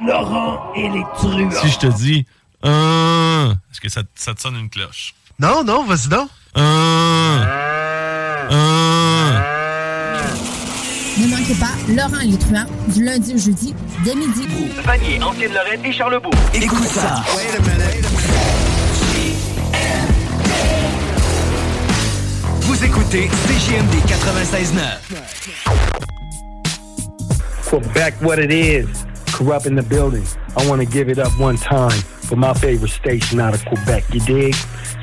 Laurent et les truands. Si je te dis, euh, est-ce que ça, ça te sonne une cloche? Non, non, vas-y donc. Euh, euh, Ne manquez pas Laurent et les truands du lundi au jeudi dès midi. Vanier, Ancienne Lorraine et Charlebourg. Écoute ça. Vous écoutez CGMD 96.9. Quebec, what it is. Corrupt in the building. I want to give it up one time for my favorite station out of Quebec. You dig?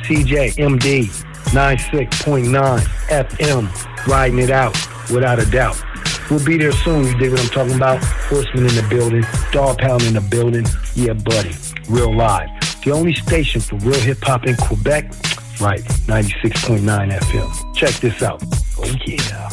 CJMD 96.9 FM. Riding it out without a doubt. We'll be there soon. You dig what I'm talking about? Horseman in the building. Dog pound in the building. Yeah, buddy. Real live. The only station for real hip hop in Quebec. Right. 96.9 FM. Check this out. Oh, yeah.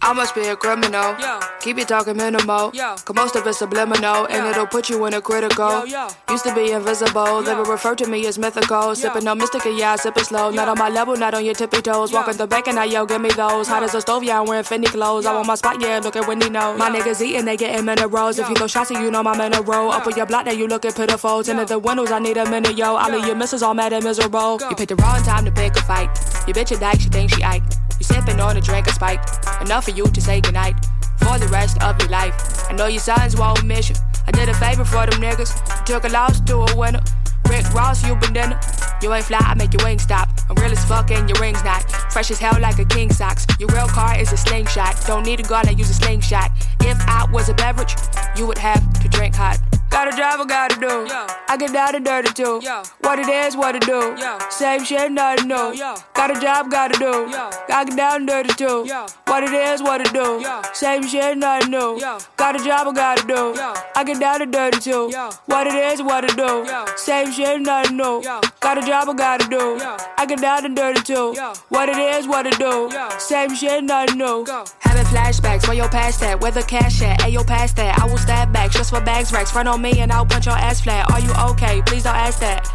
I must be a criminal. Keep it talking minimal. Cause most of it's subliminal, and it'll put you in a critical. Used to be invisible, they would refer to me as mythical. Sipping no mystica, yeah, I sip it slow. Not on my level, not on your tippy toes. Walking the back and I yo, give me those. Hot as a stove, yeah, I'm wearing Fendi clothes. I want my spot, yeah, look at Wendy knows. My niggas eating, they getting minerals. If you go shots, you know my mineral. Up on your block, now you looking pitiful. Tinted the windows, I need a minute, yo. All of your misses all mad and miserable. You picked the wrong time to pick a fight. Your bitch a dyke, she thinks she Ike. Sipping on a drink of spike. Enough for you to say goodnight for the rest of your life. I know your sons won't miss you. I did a favor for them niggas. Took a loss to a winner. Rick Ross, you been dinner. You ain't fly, I make your wings stop. I'm real as fuck and your ring's not. Fresh as hell like a king socks. Your real car is a slingshot. Don't need a gun, I use a slingshot. If I was a beverage, you would have to drink hot. Gotta drive, I gotta do. Yo. I get down and dirty too. Yo. What it is, what it do. Yo. Same shit, nothing new. Got a job, gotta do. I get down and dirty too. Yo. What it is, what it do. Yo. Same shit, nothing new. Got a job, I gotta do. Yo. I get down and dirty too. Yo. What it is, what it do. Yo. Same shit, nothing new. Got a job, I gotta do. I get down and dirty too. What it is, what it do. Same shit, nothing new. Having flashbacks, where your past that? Where the cash at? Ayo, past that. I will stab back, just for bags racks. Front on me and I'll punch your ass flat. Are you okay? Please don't ask that.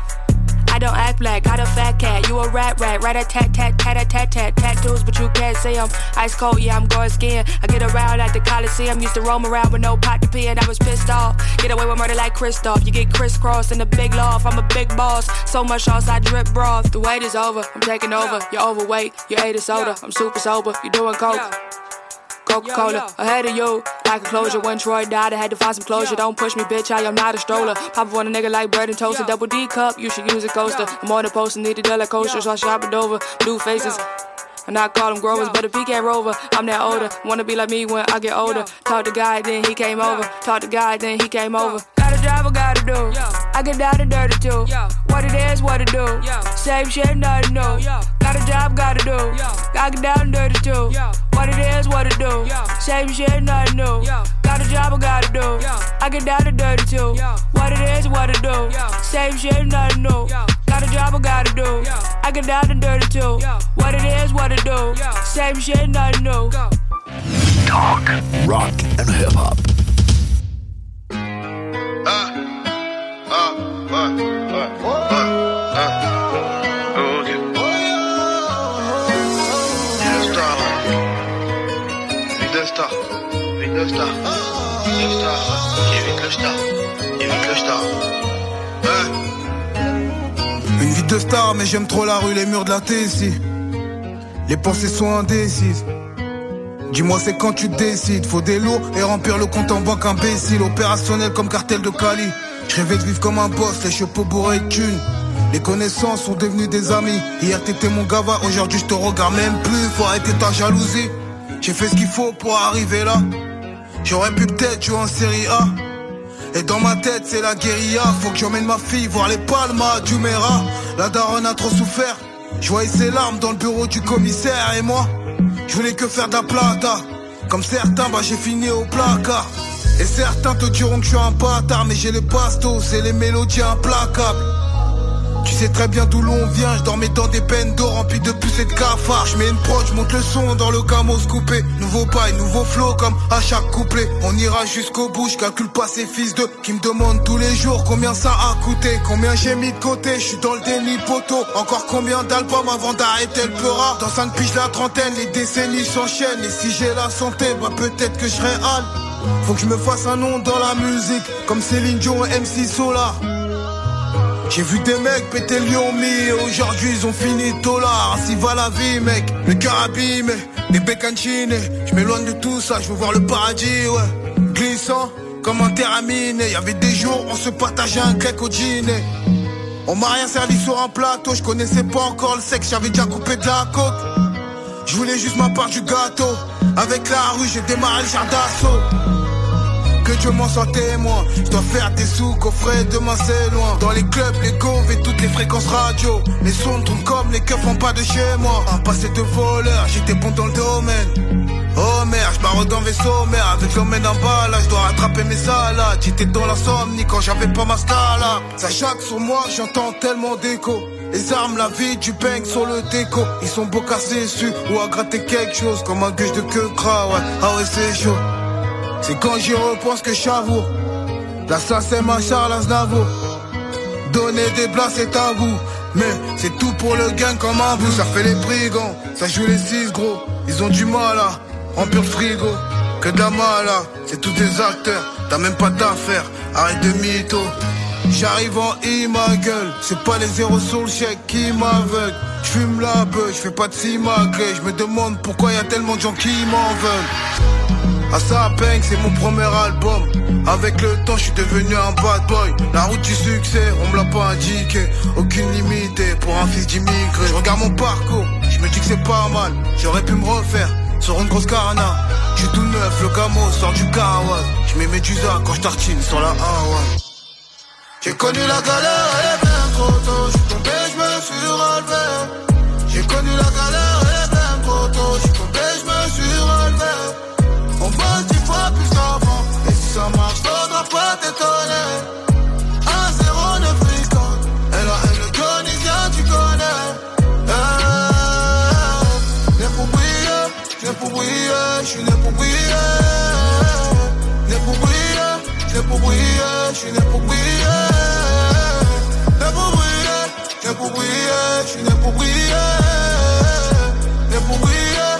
I don't act black, got a fat cat. You a rat rat, rat a tat tat tat a tat tat tattoos, but you can't see 'em. Ice cold, yeah, I'm going skin. I get around at the Coliseum, used to roam around with no pot to pee, and I was pissed off. Get away with murder like Christoph. You get crisscrossed in the big loft. I'm a big boss, so much sauce I drip broth. The wait is over, I'm taking over. You're overweight, you ate a soda. I'm super sober, you doing coke. Coca Cola, ahead of you, like a closure. When Troy died, I had to find some closure. Don't push me, bitch, I am not a stroller. Papa want a nigga like bread and toast, a double D cup, you should use a coaster. I'm on the post and need a dollar coaster, so I shop it over. Blue faces. And I call them growers, but if he can't rover, I'm that older. Wanna be like me when I get older. Talk to God, then he came over. Talk to God, then he came over. Got a job, I gotta do. I get down and dirty too. What it is, what it do. Same shit, nothing new. Got a job, gotta do. I get down and dirty too. What it is, what it do. Same shit, nothing new. Got a job, I gotta do. I get down and dirty too. What it is, what it do. Same shit, nothing new. Got a job, I gotta do. I get down and dirty too. What it is, what it do. Same shit, nothing new. Talk, rock, and hip hop. Une vie de star, mais j'aime trop la rue, les murs de la T ici. Les pensées sont indécises. Dis-moi c'est quand tu décides, faut des lots et remplir le compte en banque imbécile, opérationnel comme cartel de Cali. Je rêvais de vivre comme un boss, les chapeaux bourrés de thunes. Les connaissances sont devenues des amis. Hier t'étais mon gava, aujourd'hui je te regarde même plus. Faut arrêter ta jalousie. J'ai fait ce qu'il faut pour arriver là. J'aurais pu peut-être jouer en série A. Et dans ma tête c'est la guérilla. Faut que j'emmène ma fille voir les palmas du Mera. La daronne a trop souffert. Je voyais ses larmes dans le bureau du commissaire et moi, je voulais que faire de la. Comme certains, bah j'ai fini au placard. Et certains te diront que je suis un bâtard, mais j'ai les bastos et les mélodies implacables. Tu sais très bien d'où l'on vient, je dormais dans des peines d'or remplies de et de cafards. Je mets une prod, je monte le son dans le camos coupé. Nouveau paille, nouveau flow comme à chaque couplet. On ira jusqu'au bout, je calcule pas ces fils de qui me demandent tous les jours combien ça a coûté, combien j'ai mis de côté. Je suis dans le déni poteau. Encore combien d'albums avant d'arrêter le pleura. Dans 5 piges la trentaine, les décennies s'enchaînent. Et si j'ai la santé, bah peut-être que je serai. Faut que je me fasse un nom dans la musique, comme Céline Dion et MC Solar. J'ai vu des mecs péter Lyon mi aujourd'hui ils ont fini là Ainsi va la vie mec, le cœur abîmé, des bécancines Je m'éloigne de tout ça, je veux voir le paradis ouais. Glissant comme un terramine. Y'avait des jours on se partageait un grec au dîner. On m'a rien servi sur un plateau, je connaissais pas encore le sexe, j'avais déjà coupé de la côte Je voulais juste ma part du gâteau. Avec la rue j'ai démarré le jardin d'assaut que Dieu m'en soit témoin. Je dois faire des sous, coffret, demain c'est loin. Dans les clubs, les gaufres et toutes les fréquences radio. Les sons tournent comme les keufs font pas de chez moi. Un passé de voleur, j'étais bon dans le domaine. Oh merde, je dans vaisseau, merde, avec l'homme en bas là, je dois rattraper mes salades. J'étais dans l'insomnie quand j'avais pas ma scala. Ça chaque sur moi, j'entends tellement d'écho. Les armes, la vie, du peigne sur le déco. Ils sont beaux cassés dessus ou à gratter quelque chose comme un gueule de queue gras, ouais. Ah ouais, c'est chaud. C'est quand j'y repense que j'avoue. Là, ça, c'est ma Charles Aznavour. Donner des blagues, c'est tabou. Mais c'est tout pour le gain comme un bout. Ça fait les brigands, ça joue les six gros. Ils ont du mal à remplir le frigo. Que de la mala, c'est tous des acteurs. T'as même pas d'affaires, arrête de mytho. J'arrive en I ma gueule, c'est pas les zéros sur le chèque qui m'aveuglent. J'fume la beuh, j'fais pas de je me demande pourquoi y a tellement de gens qui m'en veulent. À sa c'est mon premier album. Avec le temps, je suis devenu un bad boy. La route du succès, on me l'a pas indiqué. Aucune limite pour un fils d'immigré. Je regarde mon parcours, je me dis que c'est pas mal. J'aurais pu me refaire sur une grosse carana. J'suis tout neuf, le camo sort du kawas. Je mets mes quand je tartine sur la Hawaii. J'ai connu la galère, elle est bien trop tôt. J'suis tombé, j'me suis relevé. J'ai connu la galère, connais. Eh, né pour briller, né pour briller, né pour briller. Briller, né pour briller, né pour briller. Né pour briller, né pour briller, né pour briller. Né pour briller,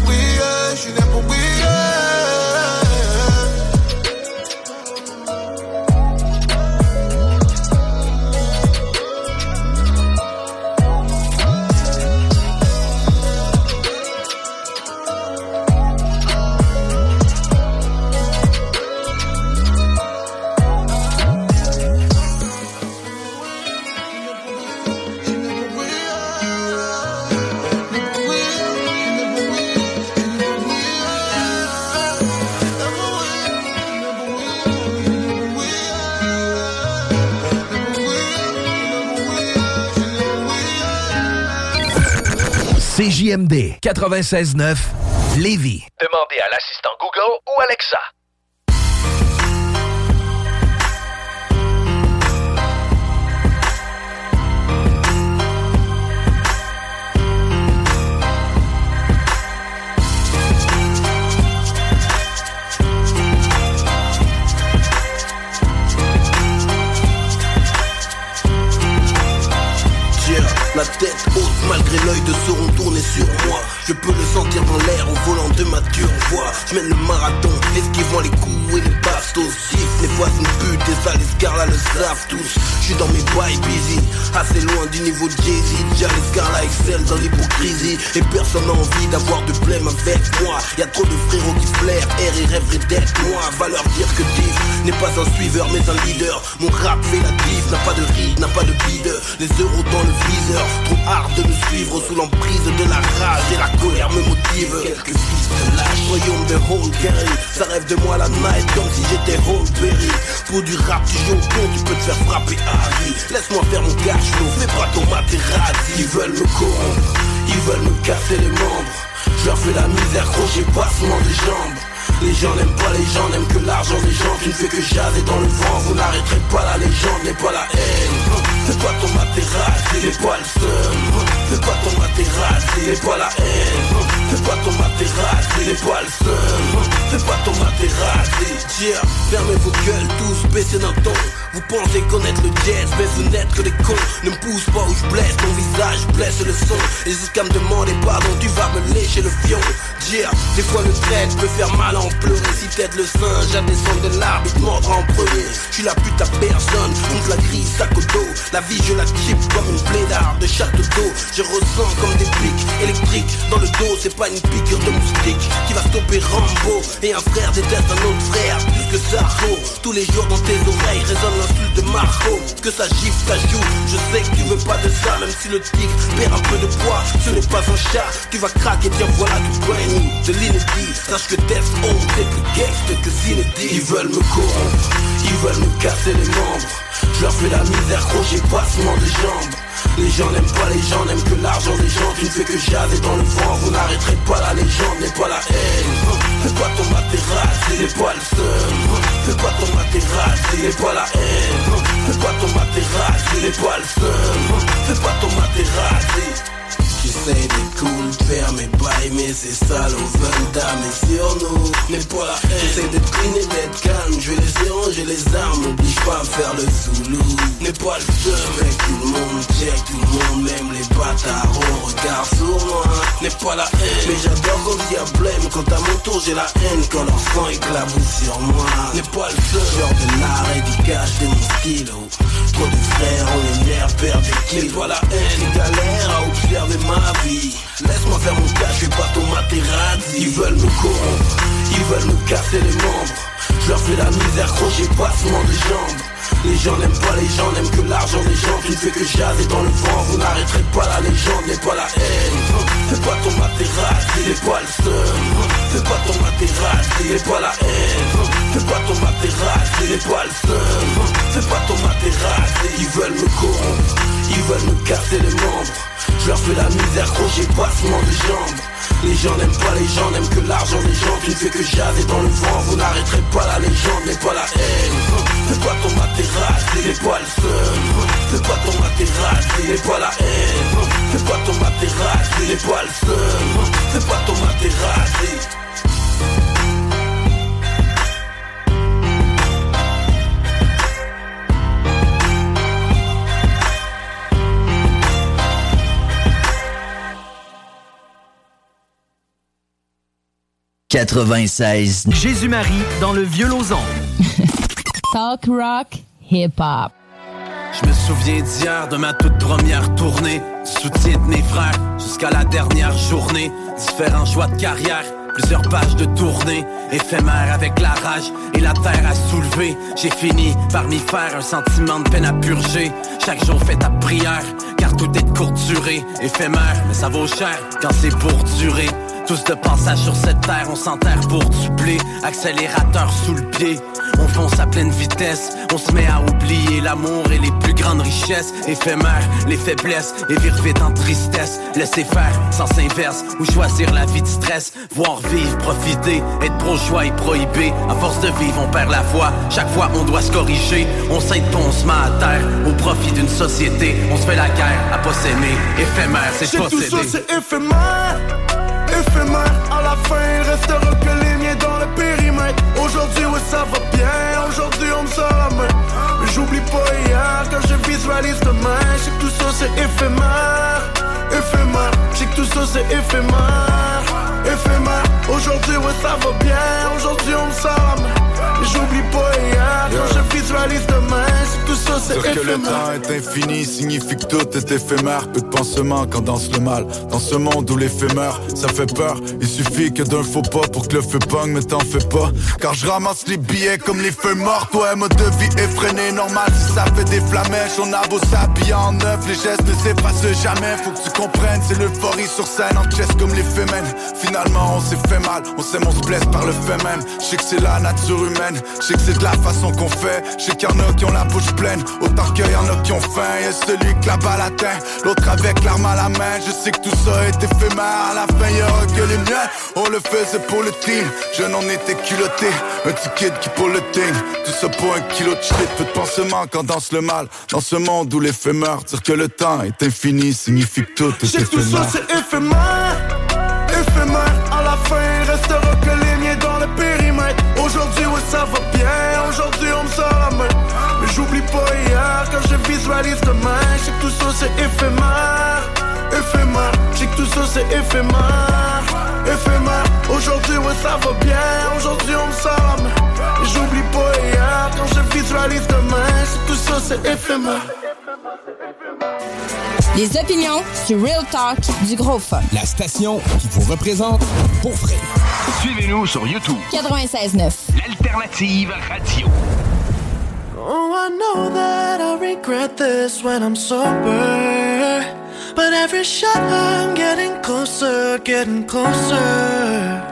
briller, j'suis né pour briller. CJMD 96.9 Lévis. Demandez à l'assistant Google ou Alexa. La tête haute malgré l'œil de Sauron tourné sur moi. Je peux le sentir dans l'air au volant de ma voix. Je mène le marathon, esquivant les coups et les bastos. Gifle les voisines putes tes sales là le savent tous. Je suis dans mes bails busy Assez loin du niveau de Jay-Z. Déjà les excellent dans l'hypocrisie. Et personne n'a envie d'avoir de blême avec moi. Y'a trop de frérots qui flairent R et rêveraient d'être moi. Va leur dire que Div n'est pas un suiveur mais un leader. Mon rap fait la div, n'a pas de ride, n'a pas de bide Les euros dans le viseur Trop hard de me suivre sous l'emprise de la rage Et la colère me motive Quelques fils de lâche, royaume de Holgary Ça rêve de moi la night comme si j'étais Holberry Pour du rap tu joues au con, tu peux te faire frapper à vie. Laisse-moi faire mon cash flow, fais pas ton Materazzi Ils veulent me corrompre, ils veulent me casser les membres. Je leur fais la misère, crochet, passement des jambes les gens n'aiment pas les gens, n'aiment que l'argent des gens. Tu ne fais que jaser dans le vent, vous n'arrêterez pas la légende, n'est pas la haine. Fais pas ton Materazzi, n'est pas le seum. Fais pas ton Materazzi, n'est pas la haine. Fais pas ton Materazzi, n'est pas le seum. Fais pas ton Materazzi Tiens, fermez vos gueules tous, baissez d'un ton. Vous pensez connaître le jazz, mais vous n'êtes que des cons. Ne me pousse pas où je blesse, ton visage blesse le son. Et jusqu'à me demander pardon, tu vas me lécher le fion. Tiens, des fois le trait peut faire mal Si t'aides le singe à descendre de l'arbre, il te en premier suis la pute à personne, on la grise sac au dos. La vie je la chip comme une blédarde de château d'eau Je ressens comme des pics électriques dans le dos. C'est pas une piqûre de moustique qui va stopper Rambo. Et un frère déteste un autre frère plus que ça. Tous les jours dans tes oreilles résonne l'insulte de Marco. Que ça gifle, ça joue, je sais que tu veux pas de ça Même si le tigre perd un peu de poids, ce n'est pas un chat Tu vas craquer, tiens voilà du brain de l'inédit. Sache que Death Home c'est plus gangster que Zinedine. Ils veulent me corrompre, ils veulent me casser les membres. Je leur fais la misère, crochet, passement des jambes. Les gens n'aiment pas les gens, n'aiment que l'argent des gens. Tu ne fais que jaser dans le vent, vous n'arrêterez pas la légende, n'est pas la haine. Fais pas ton Materazzi, n'est pas le seum Fais pas ton Materazzi, n'est pas la haine. Fais pas ton Materazzi, n'est pas le seum Fais pas ton Materazzi J'essaie d'être cool, faire mes bails, mais c'est sale au Vanda, mais sur nous, n'est pas la haine. J'essaie d'être clean et d'être calme, je vais les j'ai les armes, n'oblige pas à faire le zoulou. N'est pas le seul, mec, tout le monde check, tout le monde aime les bâtards, on regarde sur moi. N'est pas la haine, mais j'adore quand il y a quand à mon tour j'ai la haine, quand leur sang éclabousse sur moi. N'est pas le seul, genre de l'arrêt du cache de mon stylo. Trop de frères, on les nerfs. N'est pas la haine, galère à observer ma Laisse-moi faire mon cas, je pas ton Materazzi Ils veulent me corrompre, ils veulent me casser les membres. Je leur fais la misère, crochet, passement des jambes les gens n'aiment pas les gens, n'aiment que l'argent des gens. Tu ne fais que jaser dans le vent, vous n'arrêterez pas la légende N'est pas la haine, fais pas ton Materazzi, n'est pas le seum Fais pas ton Materazzi, n'est pas la haine. Fais pas ton Materazzi, n'est pas le seum Fais pas ton Materazzi, ils veulent me corrompre. Ils veulent me casser les membres je leur fais la misère, crochet, passement de jambes. Les gens n'aiment pas les gens, n'aiment que l'argent des gens. Tu ne fais que jaser dans le vent, vous n'arrêterez pas la légende N'est pas la haine, fais pas ton Materazzi, n'est pas le seum Fais pas ton Materazzi, n'est pas la haine. Fais pas ton Materazzi, n'est pas le seum Fais pas ton Materazzi 96. Jésus-Marie dans le vieux Talk rock, hip-hop. Je me souviens d'hier de ma toute première tournée. Soutien de mes frères jusqu'à la dernière journée. Différents choix de carrière, plusieurs pages de tournée. Éphémère avec la rage et la terre à soulever. J'ai fini par m'y faire un sentiment de peine à purger. Chaque jour fait ta prière, car tout est de courte durée. Éphémère, mais ça vaut cher quand c'est pour durer. Tous de passage sur cette terre, on s'enterre pour dupler. Accélérateur sous le pied, on fonce à pleine vitesse. On se met à oublier l'amour et les plus grandes richesses. Éphémères, les faiblesses et vire vite en tristesse. Laisser faire, sans inverse, ou choisir la vie de stress. Voir vivre, profiter, être pro-choix et prohibé. À force de vivre, on perd la foi. Chaque fois, on doit se corriger. On s'aide on se met à terre. Au profit d'une société, on se fait la guerre à pas s'aimer. Éphémère, c'est posséder. Tout ça, c'est éphémère éphémère. À la fin il restera que les miens dans le périmètre. Aujourd'hui oui ça va bien, aujourd'hui on me sort la main. Mais j'oublie pas hier quand je visualise demain. Je que tout ça c'est éphémère, éphémère. Je que tout ça c'est éphémère, éphémère. Aujourd'hui oui ça va bien, aujourd'hui on me sort la main j'oublie pas hier quand je visualise Dire que le temps est infini signifie que tout est éphémère. Peu de pansements quand danse le mal. Dans ce monde où l'éphémère, ça fait peur. Il suffit que d'un faux pas pour que le feu pogne, mais t'en fais pas. Car je ramasse les billets comme les feux morts. Toi, mode de vie effréné, normal si ça fait des flamèches. On a beau s'habiller en neuf, les gestes ne s'effacent jamais. Faut que tu comprennes, c'est l'euphorie sur scène en chest comme les femmes. Finalement, on s'est fait mal, on s'aime, on se blesse par le fait même. Je sais que c'est la nature humaine, je sais que c'est de la façon qu'on fait. Je sais qu'il y en a qui ont la bouche pleine, autant qu'il y en a qui ont faim. Y'a celui que la balle atteint, l'autre avec l'arme à la main. Je sais que tout ça est éphémère, à la fin y'aura que les miens. On le faisait pour le team, je n'en étais culotté. Un kid qui pour le team, tout ça pour un kilo de shit. Peu de pansements quand danse le mal, dans ce monde où l'éphémère. Dire que le temps est infini signifie que tout est éphémère. tout ça c'est éphémère, éphémère. À la fin il restera que le ça va bien, aujourd'hui on me sort. Mais j'oublie pas hier quand je visualise demain. Je sais que tout ça c'est éphémère, éphémère. Je sais que tout ça c'est éphémère, éphémère. Aujourd'hui ça va bien, aujourd'hui on me sort. J'oublie pas hier quand je visualise demain. Tout ça c'est éphémère. Les opinions sur Real Talk du Gros Fun. La station qui vous représente pour vrai. Suivez-nous sur YouTube. 96.9. L'alternative radio. Oh, I know that I regret this when I'm sober. But every shot I'm getting closer, getting closer.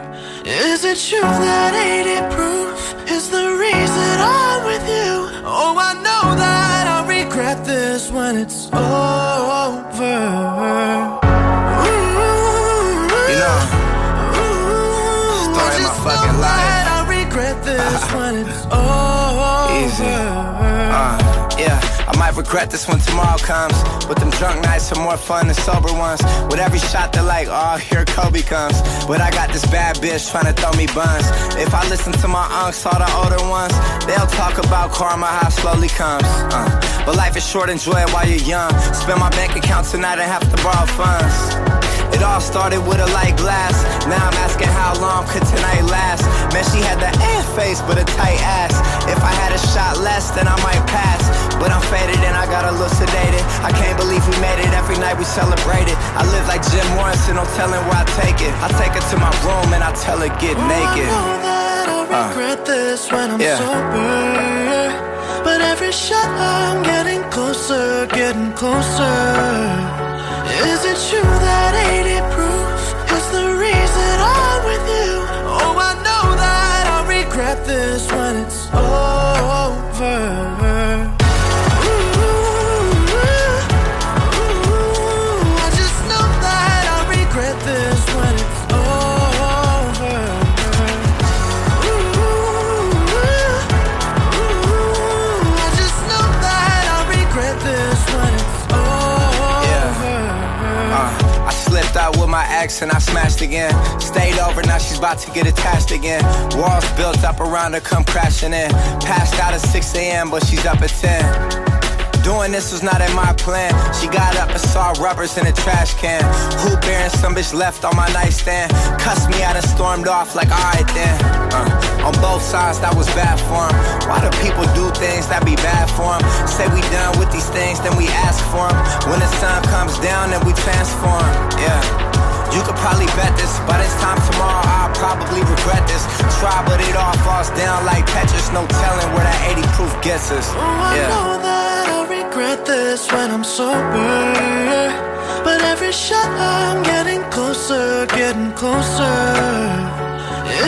Is it true that 80 proof is the reason I'm with you? Oh, I know that I regret this when it's over. You know, story of my fucking life. I regret this when it's over. Easy. Uh, I might regret this when tomorrow comes. But them drunk nights are more fun than sober ones. With every shot, they're like, oh, here Kobe comes. But I got this bad bitch trying to throw me buns. If I listen to my unks, all the older ones, they'll talk about karma, how slowly comes. Uh, but life is short, enjoy it while you're young. Spend my bank account tonight and have to borrow funds. It all started with a light glass. Now I'm asking how long could tonight last. Man, she had the ass face, but a tight ass. If I had a shot less, then I might pass. But I'm faded and I got a little sedated. I can't believe we made it. Every night we celebrated. I live like Jim Morrison, no telling where I take it. I take her to my room and I tell her get naked. I know that I uh. regret this when I'm yeah. sober. But every shot I'm getting closer, getting closer. Is it true that 80 proof is the reason I'm with you? Oh, I know that I'll regret this when it's over. And I smashed again. Stayed over, now she's about to get attached again. Walls built up around her, come crashing in. Passed out at 6 a.m., but she's up at 10. Doing this was not in my plan. She got up and saw rubbers in a trash can. Who bearing some bitch left on my nightstand? Cussed me out and stormed off like, alright then. Uh, on both sides, that was bad for 'em. Why do people do things that be bad for 'em? Say we done with these things, then we ask for 'em. When the sun comes down, then we transform. Yeah. You could probably bet this. By this time tomorrow, I'll probably regret this. Try, but it all falls down like Tetris. No telling where that 80 proof gets us. Oh, I know that I regret this when I'm sober. But every shot I'm getting closer, getting closer.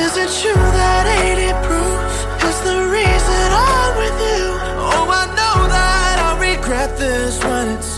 Is it true that 80 proof is the reason I'm with you? Oh, I know that I regret this when it's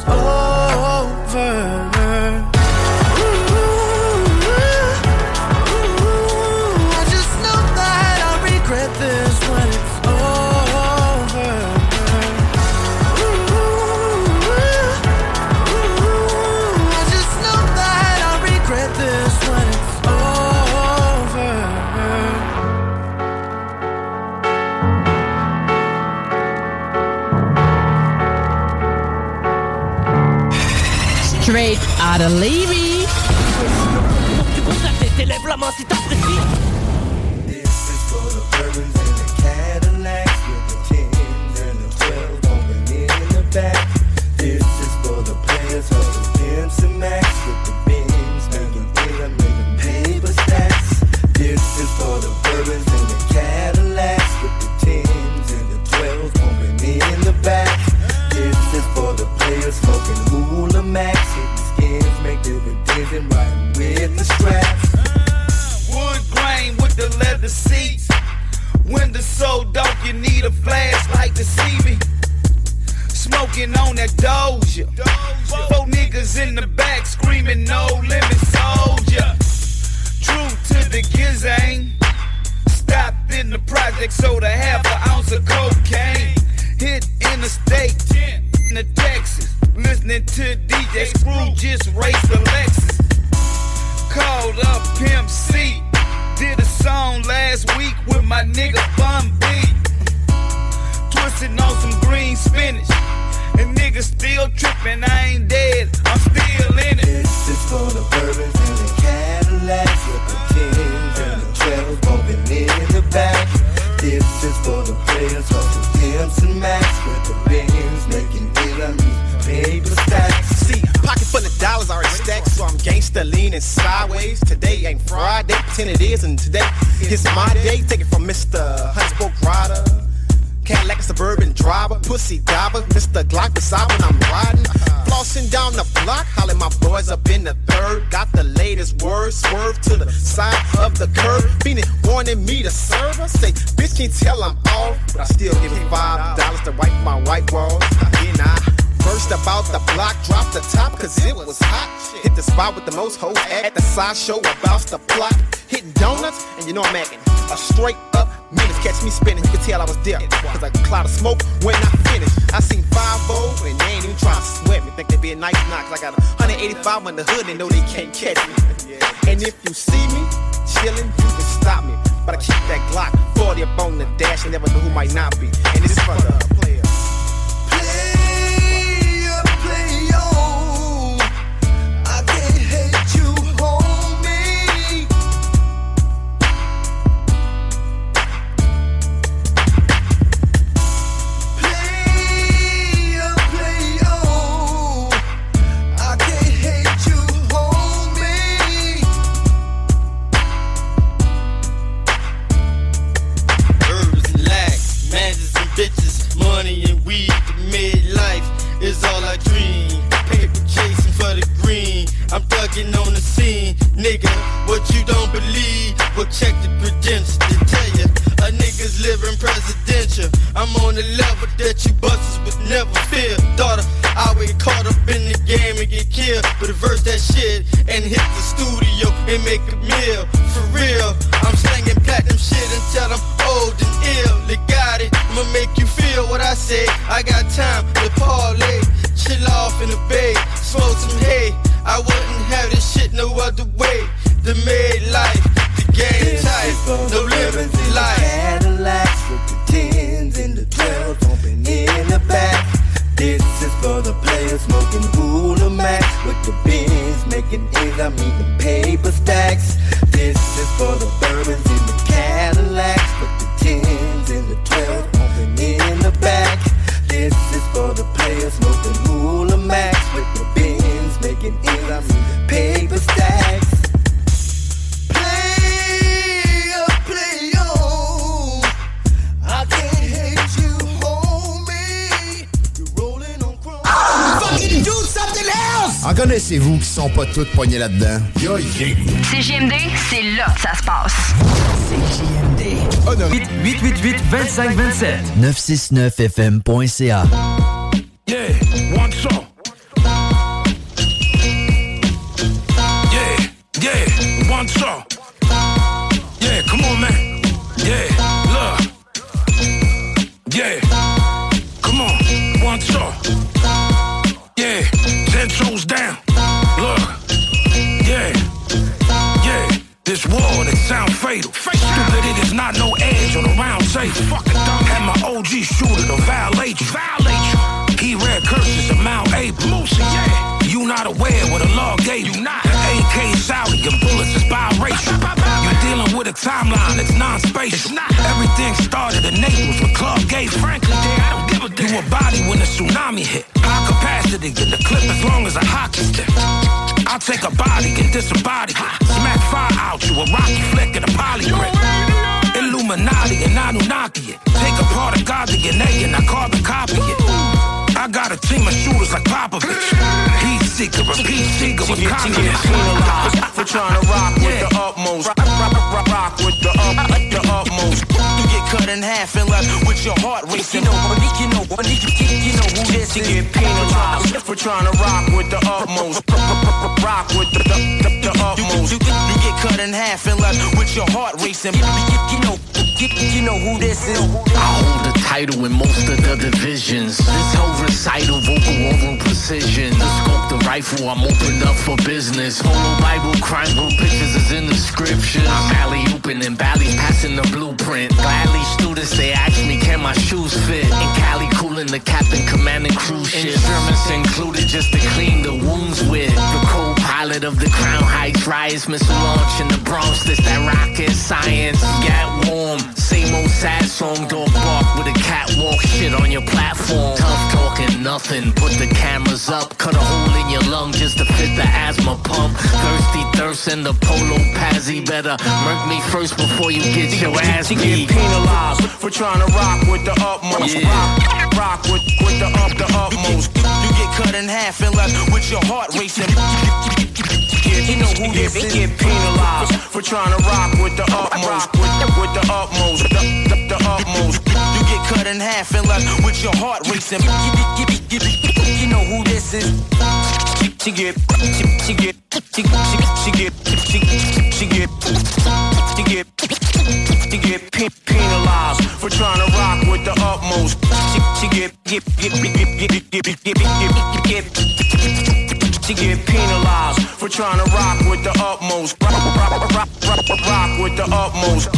off, but I still give him five dollars to wipe my white walls. Then I burst about the block, drop the top, cause it was hot. Hit the spot with the most hoes at the side show about the plot. Hitting donuts, and you know I'm acting a straight up menace. Catch me spinning, you can tell I was there. Cause like a cloud of smoke when I finish. I seen 5 and they ain't even trying to sweat me. Think they be a nice knock. I got 185 on the hood, and know they can't catch me. And if you see me chillin', you can stop me. But I keep that Glock 40 up on the dash, and never know who might not be. And this is for the player. On the scene, nigga. What you don't believe, well check the credentials to tell you. A nigga's living presidential. I'm on the level that you busters would never fear. Daughter, I would caught up in the game and get killed. But reverse that shit and hit the studio and make a meal. For real, I'm slinging platinum shit until I'm old and ill. Legati, I'ma make you feel what I say. I got time to parlay, chill off in the bay. I wouldn't have this shit no other way. The made life, the game no living life. Cadillacs with the tens and the twelves bumping in the back. This is for the players smoking Hula Max with the bins making ends. I mean sont pas toutes poignées là-dedans? Yo, CJMD, c'est là que ça se passe. CJMD. 888 2527 969fm.ca. seeker, a peace seeker with confidence. For trying to rock with the utmost. Rock, rock, rock, rock with the up, the utmost. You get cut in in half and left with your heart racing. You know, you know, you know who this is. Get penalized for trying to rock with the utmost. Rock with the, the, the, the utmost. You, you, you get cut in half and left with your heart racing. You, you know, you, you know who this is. I hold the title in most of the divisions. This whole recital, vocal over precision. The scope, the rifle, I'm opened up for business. Holo Bible, crime group pictures is in the scriptures. I'm alley open and Bally passing the blueprint. Gladly students, they ask me, can my shoes fit? In Cali, cooling the captain, commanding cruise ship. Instruments included just to clean the wounds with. The co-pilot of the Crown Heights riots, missile launch in the Bronx. This that rocket science. Get warm, same old sad song. Dog bark with a catwalk shit on your platform. Tough talking, nothing. Put the cameras up, cut a hole in your lung just to fit the asthma pump. Thirsty thirst in the polo pazzy. Better murk me first before you get your ass beat. You get penalized for trying to rock with the utmost. Yeah. Rock, rock with, with the up, the utmost. You get cut in half and left with your heart racing. You know who this is. Get penalized for trying to rock with the utmost. With, with the utmost, the, the, the utmost. You get cut in half and left with your heart racing. You know who this is. She, she get, she, get, she, she, she get, she, get, she get, she get pe- penalized for trying to rock with the utmost. She, get, get, get, get, get, get, get, get, get, get, get, she get penalized for trying to rock with the utmost. Rock, rock, rock, rock, rock, with the utmost.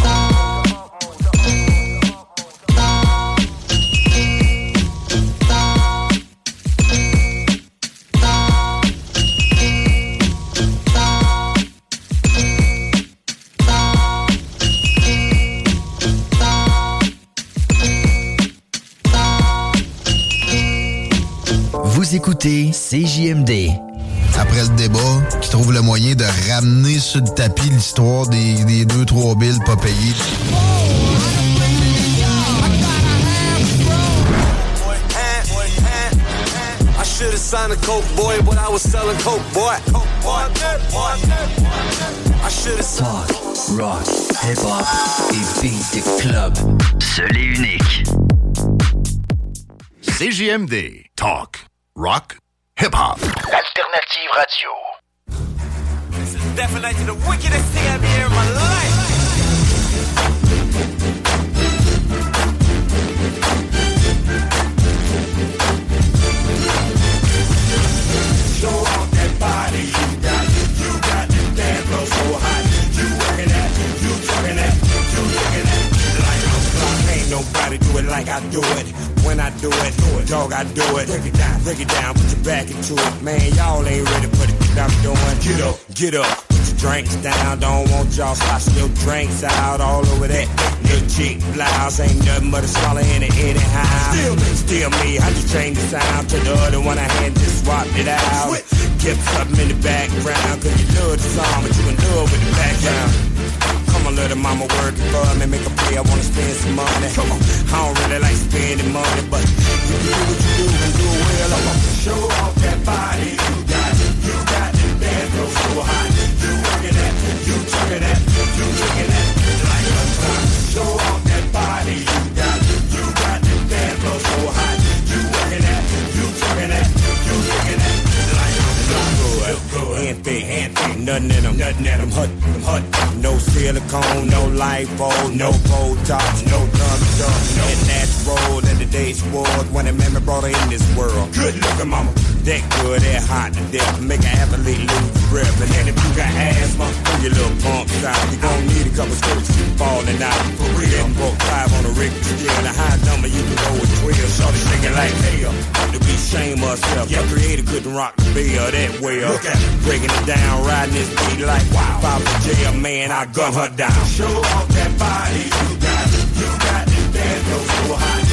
Vous écoutez CJMD. Après le débat, qui trouve le moyen de ramener sur le tapis l'histoire des, des deux, trois billes pas payées. Should have signed a coke boy, but I was selling coke boy. I should have Talk, rock, hip-hop et beat the club. Seul et unique. CJMD. Talk. Rock. Hip-hop. Alternative radio. This is definitely the wickedest thing I've ever in my life. Nobody do it like I do it. When I do it, dog, I do it. Break it down, break it down, put your back into it. Man, y'all ain't ready for the shit I'm doing. Get up, get up. Put your drinks down. Don't want y'all sloshing your drinks out all over that. Little chick blouse ain't nothing but a swallow in it anyhow. Still me, still me. I just changed the sound to the other one. I had just swapped it out. Kept something in the background. Cause you love the song, but you in love with the background. Come on, little mama working for me, make a play. I wanna spend some money. Come on, silicone, no lipo, oh, no Botox, no dumb dumb, no natural. In the days was when a man brought her in this world. Good looking mama, that good, that hot to death, make an athlete lose breath. And then if you got asthma, pull your little pumps out. You gon' need a couple skirts falling out. For real, I'm broke five on the Richter scale. The high number you can go with 12. Shorty shaking like hell. To be shame herself. Your creator couldn't rock the bell that well. Look at Breaking it down, riding this beat like wow. If I was jail, man, I gun her down. Show off that body you got. You got the dance so hot.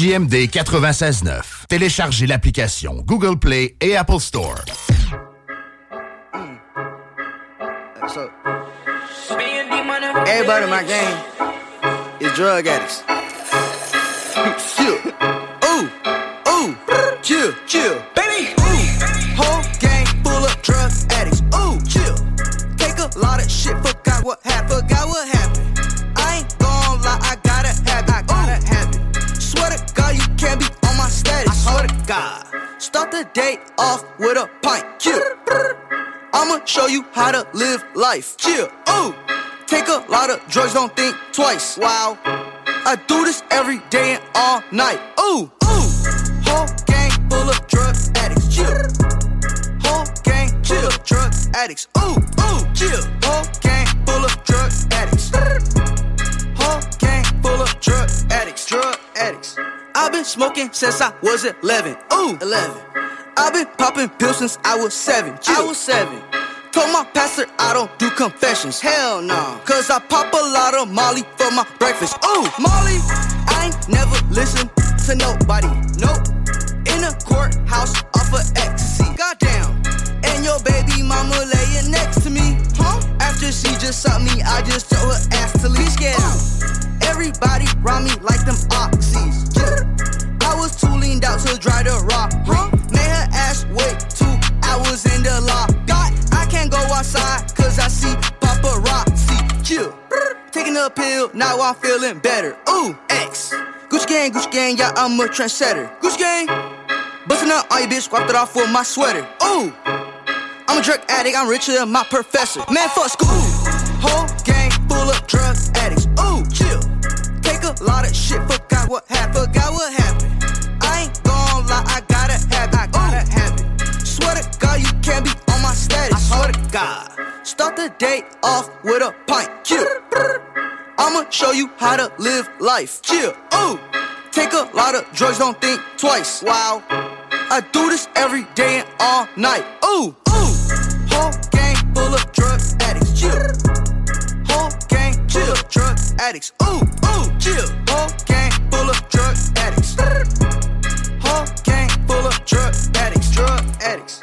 CJMD 96.9. Téléchargez l'application Google Play et Apple Store. Everybody in my game is drug addicts. chill. Ooh, ooh, chill, chill. Day off with a pint. Chill. I'ma show you how to live life. Chill. Ooh. Take a lot of drugs, don't think twice. Wow. I do this every day and all night. Ooh, ooh. Whole gang full of drug addicts. Chill. Whole gang full of drug addicts. Ooh, ooh. Chill. Whole gang full of drug addicts. Whole gang full of drug addicts. Drug addicts. I've been smoking since I was 11. Ooh, 11. I've been popping pills since I was seven. I was seven. Told my pastor I don't do confessions. Hell no. Cause I pop a lot of Molly for my breakfast. Ooh, Molly, I ain't never listen to nobody. Nope. In a courthouse off of ecstasy. Goddamn. And your baby mama laying next to me. Huh? After she just sucked me, I just told her ass to leave. Get out. Everybody round me like them oxys. I was too leaned out to dry the rock. Huh? Her wait two hours in the lock. God, I can't go outside cause I see paparazzi. Chill. Taking a pill, now I'm feeling better. Ooh, X. Gucci gang, Gucci gang, yeah, I'm a trendsetter. Gucci gang. Bustin' up on your bitch, wiped it off with my sweater. Ooh. I'm a drug addict, I'm richer than my professor. Man, fuck school. Whole gang full of drug addicts. Ooh, chill. Take a lot of shit, forgot what the day off with a pint. Chill. I'ma show you how to live life. Chill. Ooh. Take a lot of drugs, don't think twice. Wow. I do this every day and all night. Ooh, ooh. Whole gang full of drug addicts. Chill. Whole gang chill. Drug addicts. Ooh, ooh. Chill. Whole gang full of drug addicts. Whole gang full of drug addicts. Drug addicts.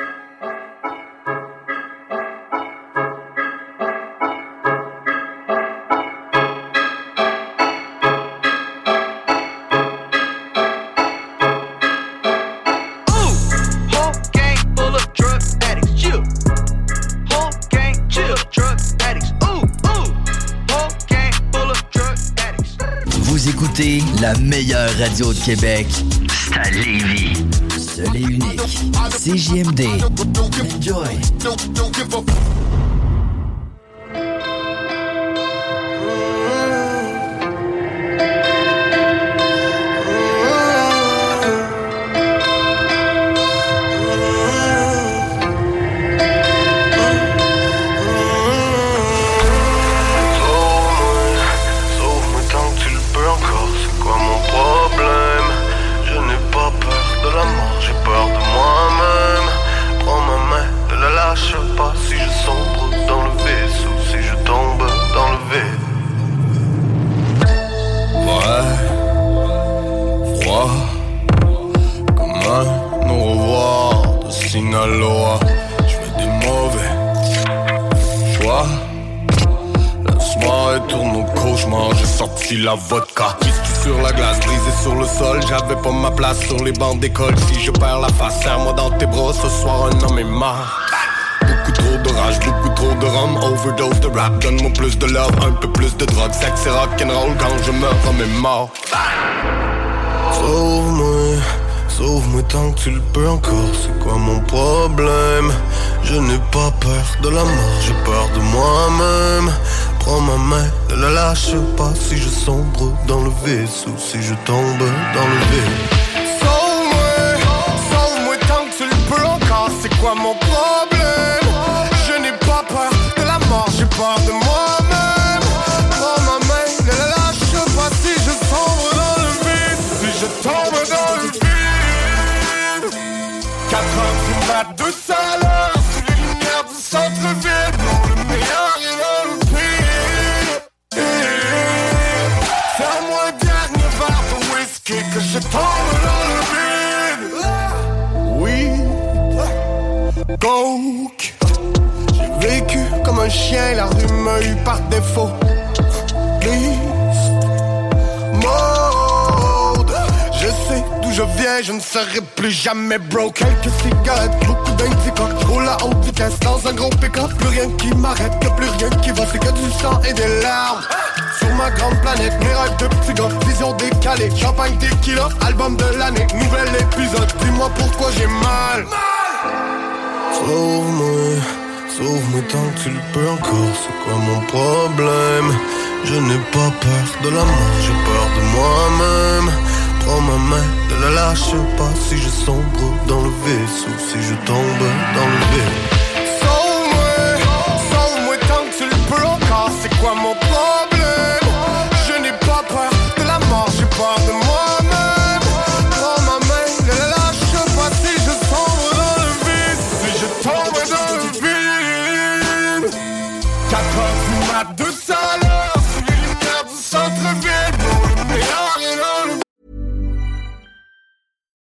Écoutez la meilleure radio de Québec. C'est à Lévis. Seul et unique. CJMD. Enjoy. Sorti la vodka. Whisky sur la glace, brisé sur le sol. J'avais pas ma place sur les bancs d'école. Si je perds la face, serre-moi dans tes bras. Ce soir, un homme est mort. Beaucoup trop de rage, beaucoup trop de rhum Overdose de rap, donne-moi plus de love Un peu plus de drogue, sexe et rock'n'roll Quand je meurs, homme est mort Sauve-moi, sauve-moi tant que tu le peux encore, c'est quoi mon problème? Je n'ai pas peur de la mort, j'ai peur de moi-même Prends ma main, ne la lâche pas si je sombre dans le vaisseau, si je tombe dans le vide Sauve-moi, sauve-moi tant que tu le peux encore. C'est quoi mon problème? Je n'ai pas peur de la mort, j'ai peur de moi-même. Prends ma main, ne la lâche pas si je sombre dans le vide Si je tombe dans le vide. 4 heures 200 à J'ai vécu comme un chien, la rue m'a eu par défaut. Triste, mode. Je sais d'où je viens, je ne serai plus jamais broke. Quelques cigarettes, beaucoup d'indica. Roule à haute vitesse dans un gros pick-up. Plus rien qui m'arrête, plus rien qui va, c'est que du sang et des larmes. Sur ma grande planète, rêves de petits gars, vision décalée, champagne tequila, album de l'année, nouvel épisode, dis-moi pourquoi j'ai mal. Sauve-moi, sauve-moi tant que tu le peux encore, c'est quoi mon problème? Je n'ai pas peur de la mort, j'ai peur de moi-même. Prends ma main, ne la lâche pas si je sombre dans le vaisseau, si je tombe dans le vide. Sauve-moi, sauve-moi tant que tu le peux encore, c'est quoi mon problème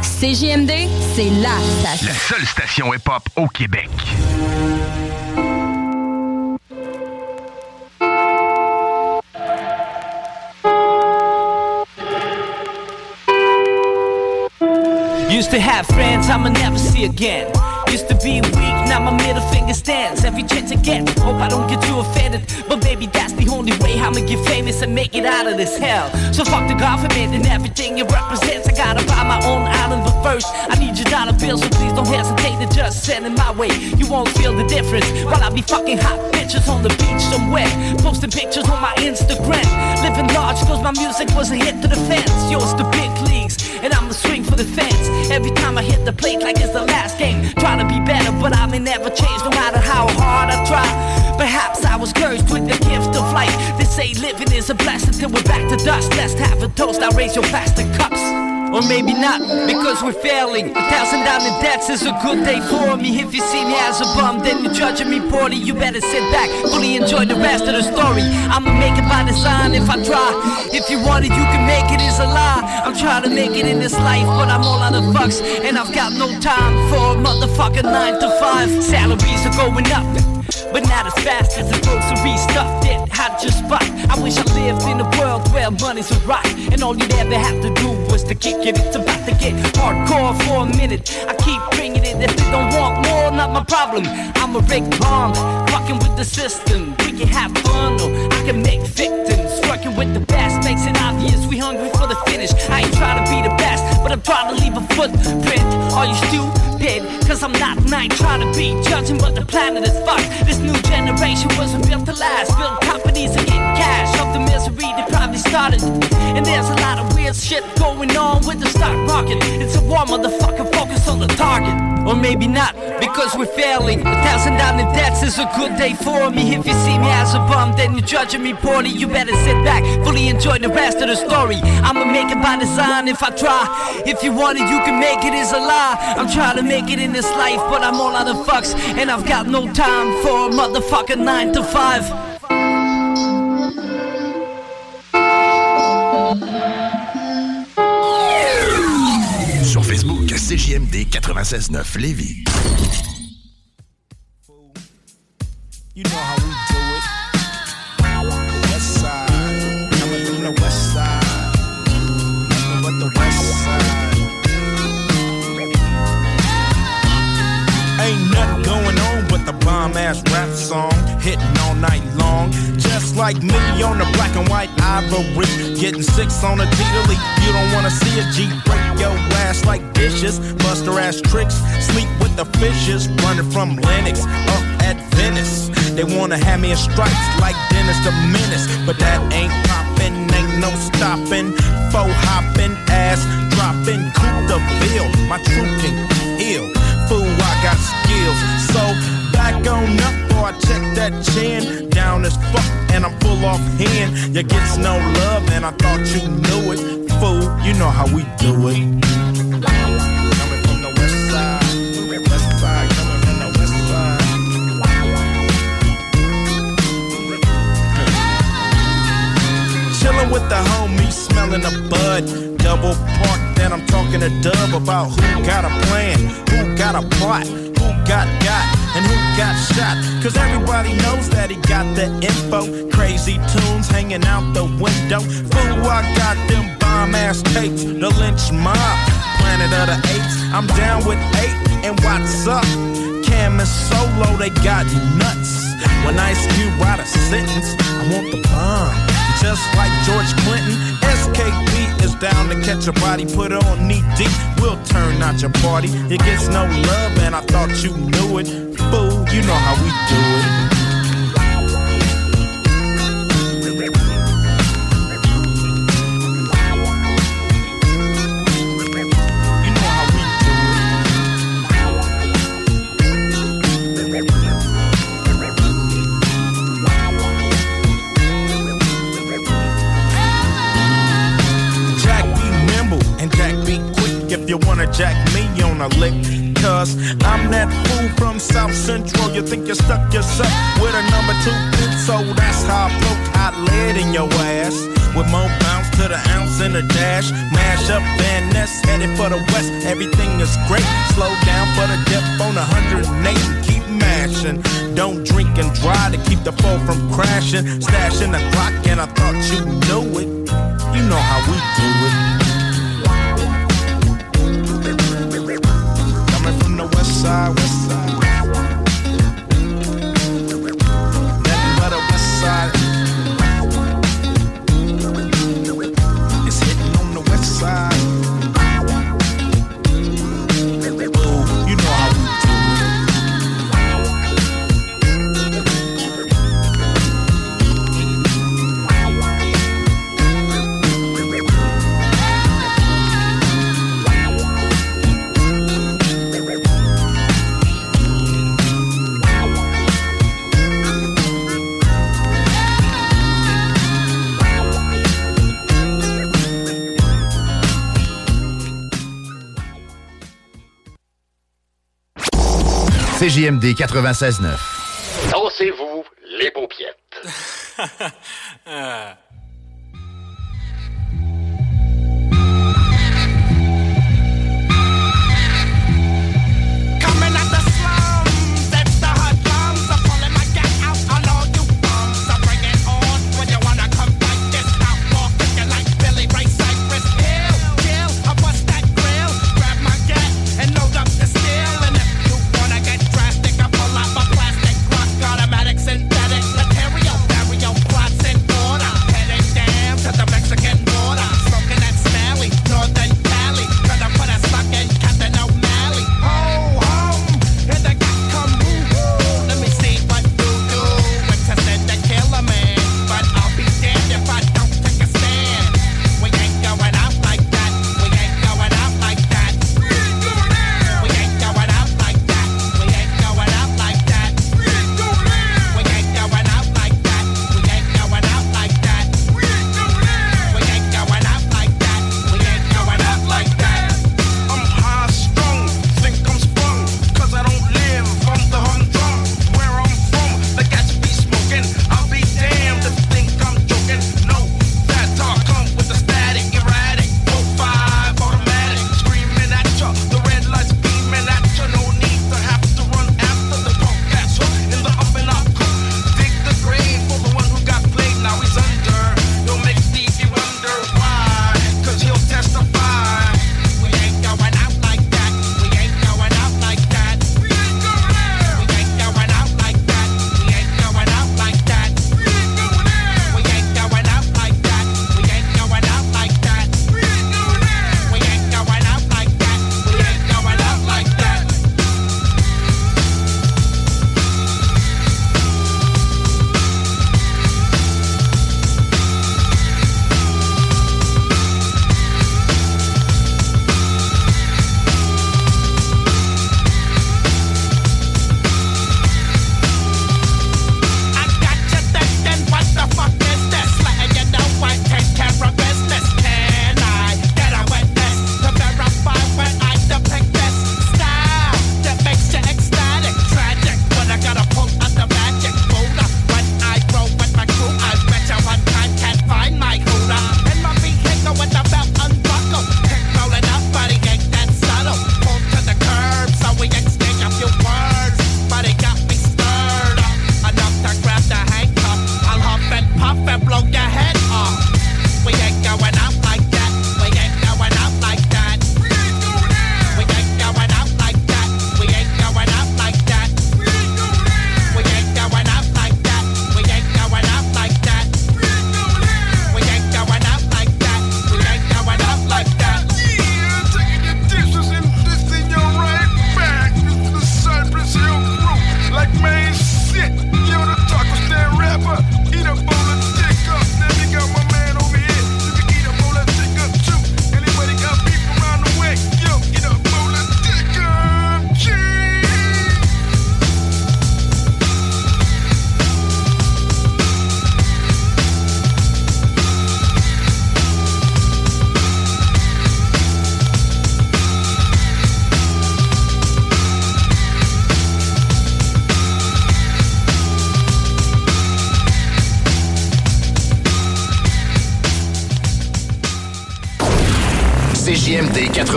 CJMD, c'est la station. La seule station hip-hop au Québec. Used to have friends I'ma never see again. Used to be weak, now my middle finger stands. Every chance I get, hope I don't get too offended. But baby, that's the only way I'ma get famous and make it out of this hell. So fuck the government and everything it represents. I gotta buy my own island, but first I need your dollar bill, so please don't hesitate to just send it my way. You won't feel the difference while I be fucking hot bitches on the beach somewhere, posting pictures on my Instagram. Living large cause my music was a hit to the fans. Yours the big leagues, and I'ma swing for the fence. Every time I hit the plate like it's the last game. Trying to be better, but I may never change no matter how hard I try. Perhaps I was cursed with the gift of life. They say living is a blessing till we're back to dust. Let's have a toast, I raise your plastic cups. Or maybe not, because we're failing. A thousand down in debts is a good day for me. If you see me as a bum, then you're judging me poorly. You better sit back, fully enjoy the rest of the story. I'ma make it by design if I try. If you want it, you can make it, is a lie. To make it in this life, but I'm all out of fucks. And I've got no time for a motherfucking 9 to 5. Salaries are going up. But not as fast as the grocery stuff did. I just spot. I wish I lived in a world where money's a rock. And all you'd ever have to do was to kick it. It's about to get hardcore for a minute. I keep bringing it. If they don't want more, not my problem. I'm a Rick Bomb, fucking with the system. We can have fun or I can make victims. Working with the best makes it obvious we hungry for the finish. I ain't trying to be the best, but I'm trying to leave a footprint. Are you stupid? Cause I'm not and I ain't trying to be judging, but the planet is fucked. This new generation wasn't built to last. Build companies of the misery they probably started. And there's a lot of weird shit going on with the stock market. It's a war, motherfucker, focus on the target. or maybe not, because we're failing. A thousand down in debts is a good day for me. If you see me as a bum, then you're judging me poorly. You better sit back, fully enjoy the rest of the story. I'ma make it by design if I try. If you want it, you can make it, is a lie. I'm trying to make it in this life, but I'm all out of fucks, and I've got no time for a motherfucking 9 to 5. CJMD 96.9 Lévis. Like me on the black and white ivory, getting six on a T-League. You don't wanna see a G break your ass like dishes, buster ass tricks, sleep with the fishes, running from Lennox up at Venice. They wanna have me in stripes like Dennis the Menace, but that ain't poppin', ain't no stopping. Faux hoppin', ass dropping, coup the bill. My truth can heal. Fool, I got skills. So back on up, boy, I check that chin. Down as fuck, and I'm full off hand. You gets no love, and I thought you knew it. Fool, you know how we do it. Coming from the west side, west side, coming from the west side. Chillin' with the homies, smelling a bud. Double park, then I'm talking to Dub about who got a plan, who got a plot, got got, and who got shot. Cause everybody knows that he got the info. Crazy Toones hanging out the window. Fool, I got them bomb ass tapes, the Lench Mob, planet of the apes. I'm down with eight, and what's up? Cam and Solo, they got nuts. When Ice Cube write a sentence, I want the bomb. Just like George Clinton, SKP is down to catch a body, put on knee deep. We'll turn out your party. It gets no love, and I thought you knew it. Fool, you know how we do it. You wanna jack me on a lick. Cause I'm that fool from South Central. You think you stuck yourself with a number two pin, so that's how I poke hot lead in your ass. With more bounce to the ounce in the dash. Mash up Van Ness, headed for the west. Everything is great. Slow down for the dip on 108 and keep mashing. Don't drink and drive to keep the foe from crashing. Stashing the clock, and I thought you knew it. You know how we do it. Side, west CJMD 96.9. Dansez-vous les paupiètes.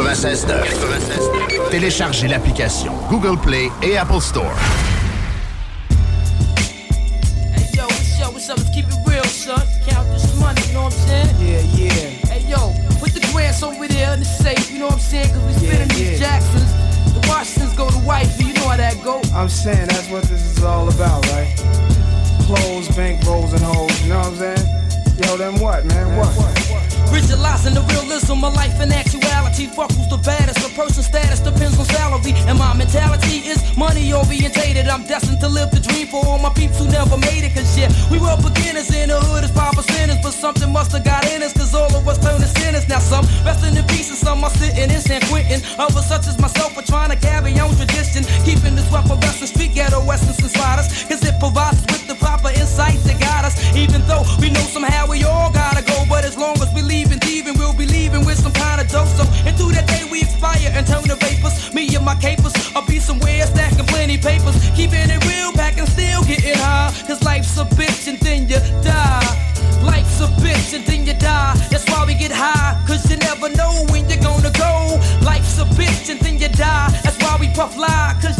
96.9. 96 Téléchargez l'application Google Play et Apple Store. On tradition. Keeping this weapon wrestling street ghetto essence inside us. Cause it provides us with the proper insight to guide us. Even though we know somehow we all gotta go. But as long as we leave and thieving, we'll be leaving with some kind of dope. So into that day we expire and turn to vapors. Me and my capers, I'll be somewhere stacking plenty papers. Keeping it real, packing still getting high. Cause life's a bitch puff lie. Cause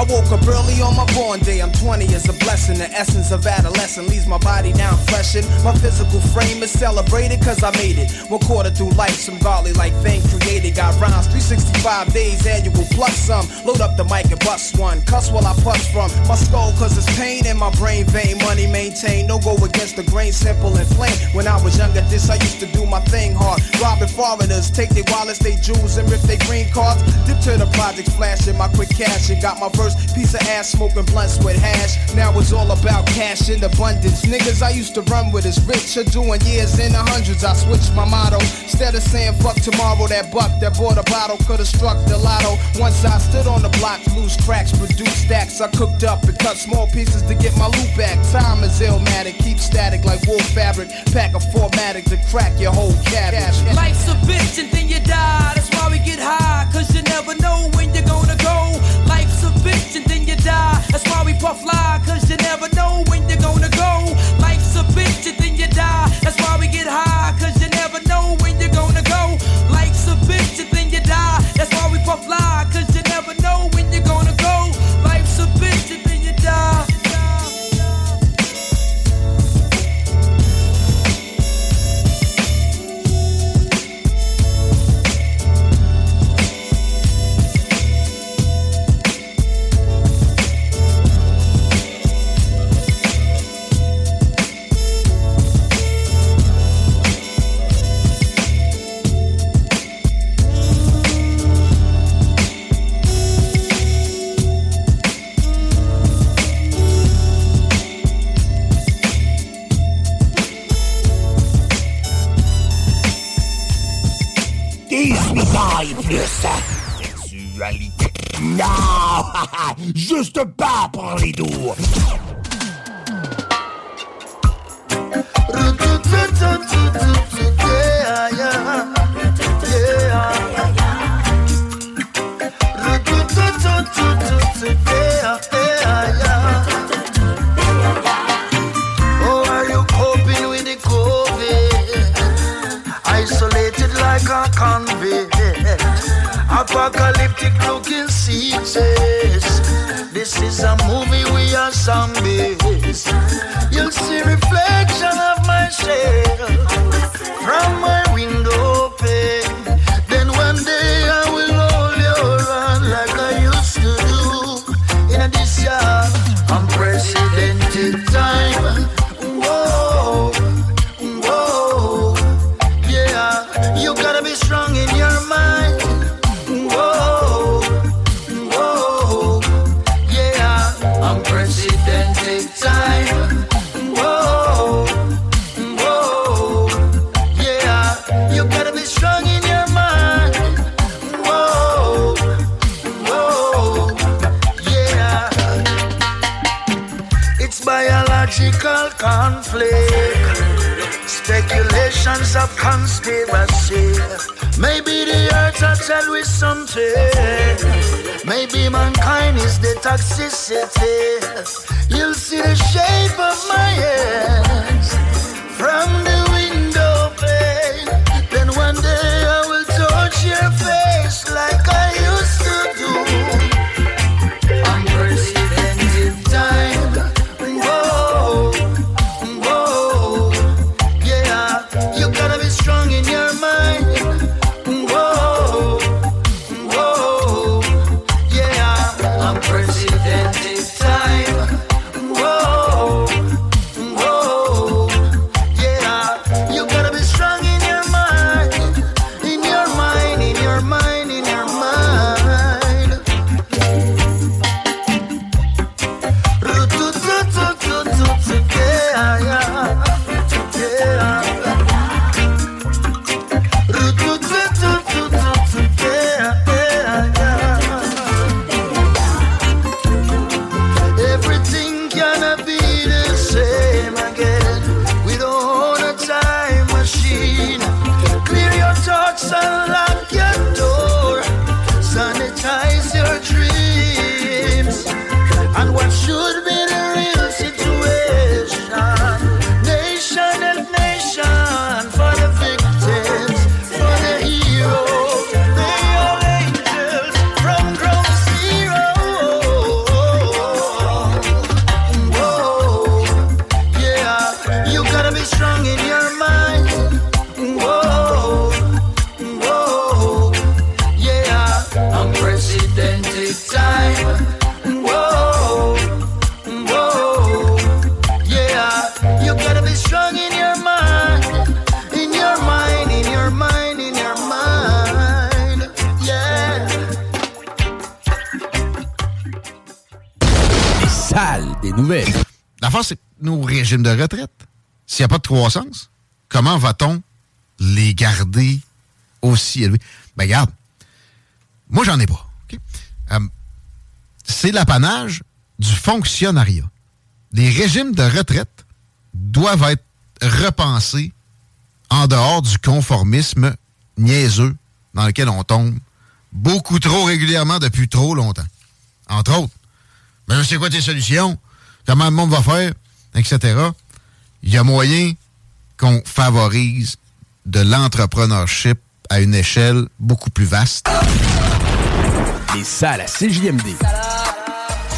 I woke up early on my born day. I'm 20 is a blessing. The essence of adolescence leaves my body down freshened. My physical frame is celebrated cause I made it. One quarter through life, some godly like thing created. Got rhymes 365 days annual plus some. Load up the mic and bust one. Cuss while I push from my skull cause it's pain in my brain vein. Money maintained. No go against the grain, simple and plain. When I was younger, this I used to do my thing hard. Robbing foreigners, take their wallets, they jewels, and rip their green cards. Dip to the projects, flashing my quick cash and got my first piece of ass smoking blunts with hash. Now it's all about cash in abundance. Niggas I used to run with is rich are doing years in the hundreds. I switched my motto. Instead of saying fuck tomorrow, that buck that bought a bottle could have struck the lotto. Once I stood on the block, loose cracks, produced stacks. I cooked up and cut small pieces to get my loot back. Time is illmatic, keep static like wool fabric. Pack a formatic to crack your whole cabbage. Life's a bitch and then you die. That's why we get high. Cause you never know when you're gonna go. Bitch and then you die. That's why we puff lie. Cause you never know when you're gonna go. Life's a bitch and then you die. That's why we get high. Sexualité. Non, juste pas pour les doux. Apocalyptic looking seasons. This is a movie we are zombies. Toxicity. You'll see the shape of my hands croissance, comment va-t-on les garder aussi élevés? Ben, regarde, moi, j'en ai pas. Euh, c'est l'apanage du fonctionnariat. Les régimes de retraite doivent être repensés en dehors du conformisme niaiseux dans lequel on tombe beaucoup trop régulièrement depuis trop longtemps. Entre autres, mais c'est quoi tes solutions? Comment le monde va faire? Etc. Il y a moyen qu'on favorise de l'entrepreneurship à une échelle beaucoup plus vaste. Les salles à CJMD.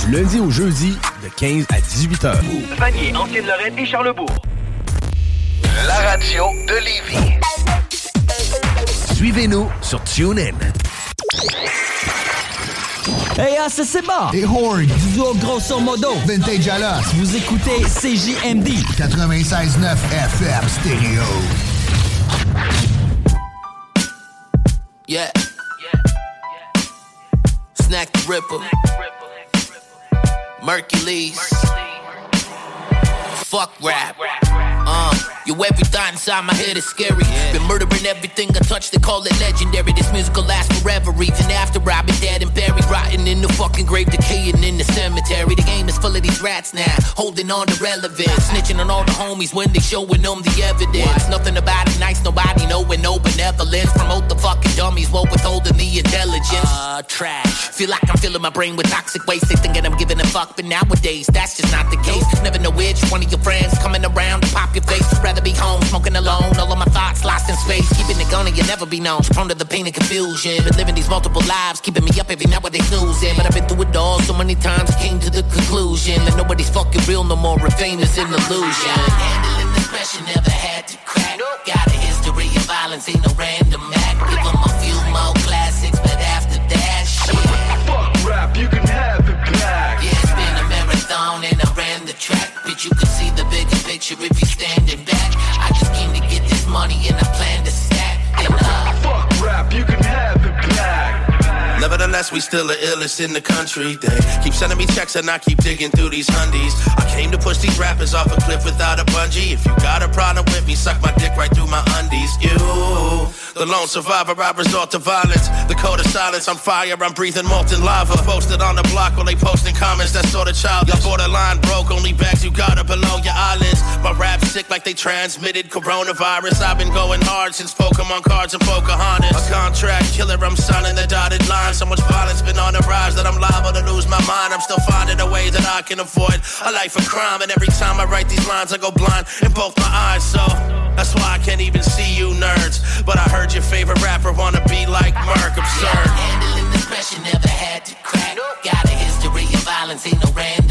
Du lundi au jeudi, de 15 à 18 heures. Vanier, Ancienne-Lorraine et Charlebourg. La radio de Lévis. Suivez-nous sur TuneIn. Hey, ah, c'est c'est bon! Et Horn! Duo grosso modo! Vintage Alas! Vous écoutez CJMD! 96.9 FM Stereo. Yeah. Snack the Ripper. Mercules. Fuck rap. Yo, every thought inside my head is scary. Been murdering everything I touch, they call it legendary. This music will last forever, even after I've been dead and buried. Rotting in the fucking grave, decaying in the cemetery. The game is full of these rats now, holding on to relevance. Snitching on all the homies when they showing them the evidence. Nothing about it nice, nobody knowing no benevolence. Promote the fucking dummies while withholding the intelligence. Uh, trash. Feel like I'm filling my brain with toxic waste. They thinking I'm giving a fuck, but nowadays that's just not the case. Never know which one of your friends coming around to pop your face. Rather be home, smoking alone. All of my thoughts lost in space. Keeping it going, you'll never be known. Prone to the pain and confusion. Been living these multiple lives, keeping me up every night when they snoozing. But I've been through it all so many times, came to the conclusion that nobody's fucking real no more. And fame is an illusion. Handling this pressure never had to crack. Got a history of violence, ain't no random act. Give 'em a few more classics, but after that shit. Fuck rap, you can have it back. Yeah, it's been a marathon and I ran the track. Bitch, you can see the bigger picture if you're We still the illest in the country. They keep sending me checks and I keep digging through these hundies. I came to push these rappers off a cliff without a bungee. If you got a problem with me, suck my dick right through my undies. You, the lone survivor, I resort to violence. The code of silence, I'm fire, I'm breathing molten lava. Posted on the block while they posting comments, that sort of child. Y'all borderline broke, only bags you got are below your eyelids. My rap sick sick like they transmitted coronavirus. I've been going hard since Pokemon cards and Pocahontas. A contract killer, I'm signing the dotted line. So much violence been on the rise that I'm liable to lose my mind. I'm still finding a way that I can avoid a life of crime. And every time I write these lines, I go blind in both my eyes. So that's why I can't even see you nerds. But I heard your favorite rapper wanna be like Merc. Absurd. Yeah, Handling pressure never had to crack. Got a history of violence, ain't no random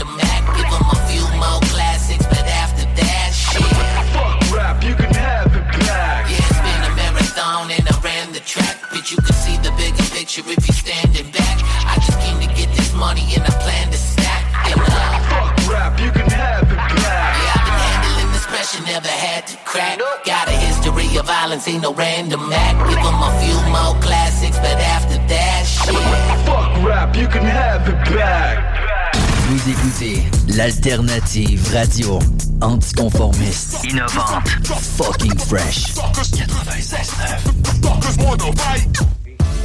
l'alternative radio anticonformiste, innovante, fucking fresh. 96.9.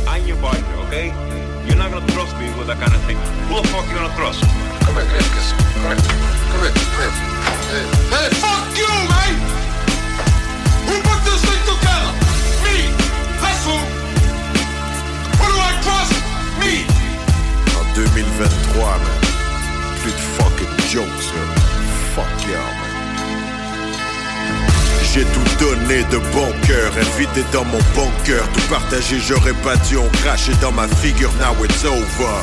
I'm your partner, okay? You're not gonna trust me with that kind of thing. Who the fuck you gonna trust? Come here, come here, come here, come here. Hey, fuck you, man! Who put this thing together? Me! That's who! Who do I trust? Me! En 2023, man. J'ai tout donné de bon cœur, invité dans mon bon cœur, tout partagé, j'aurais pas dû en cracher dans ma figure, now it's over.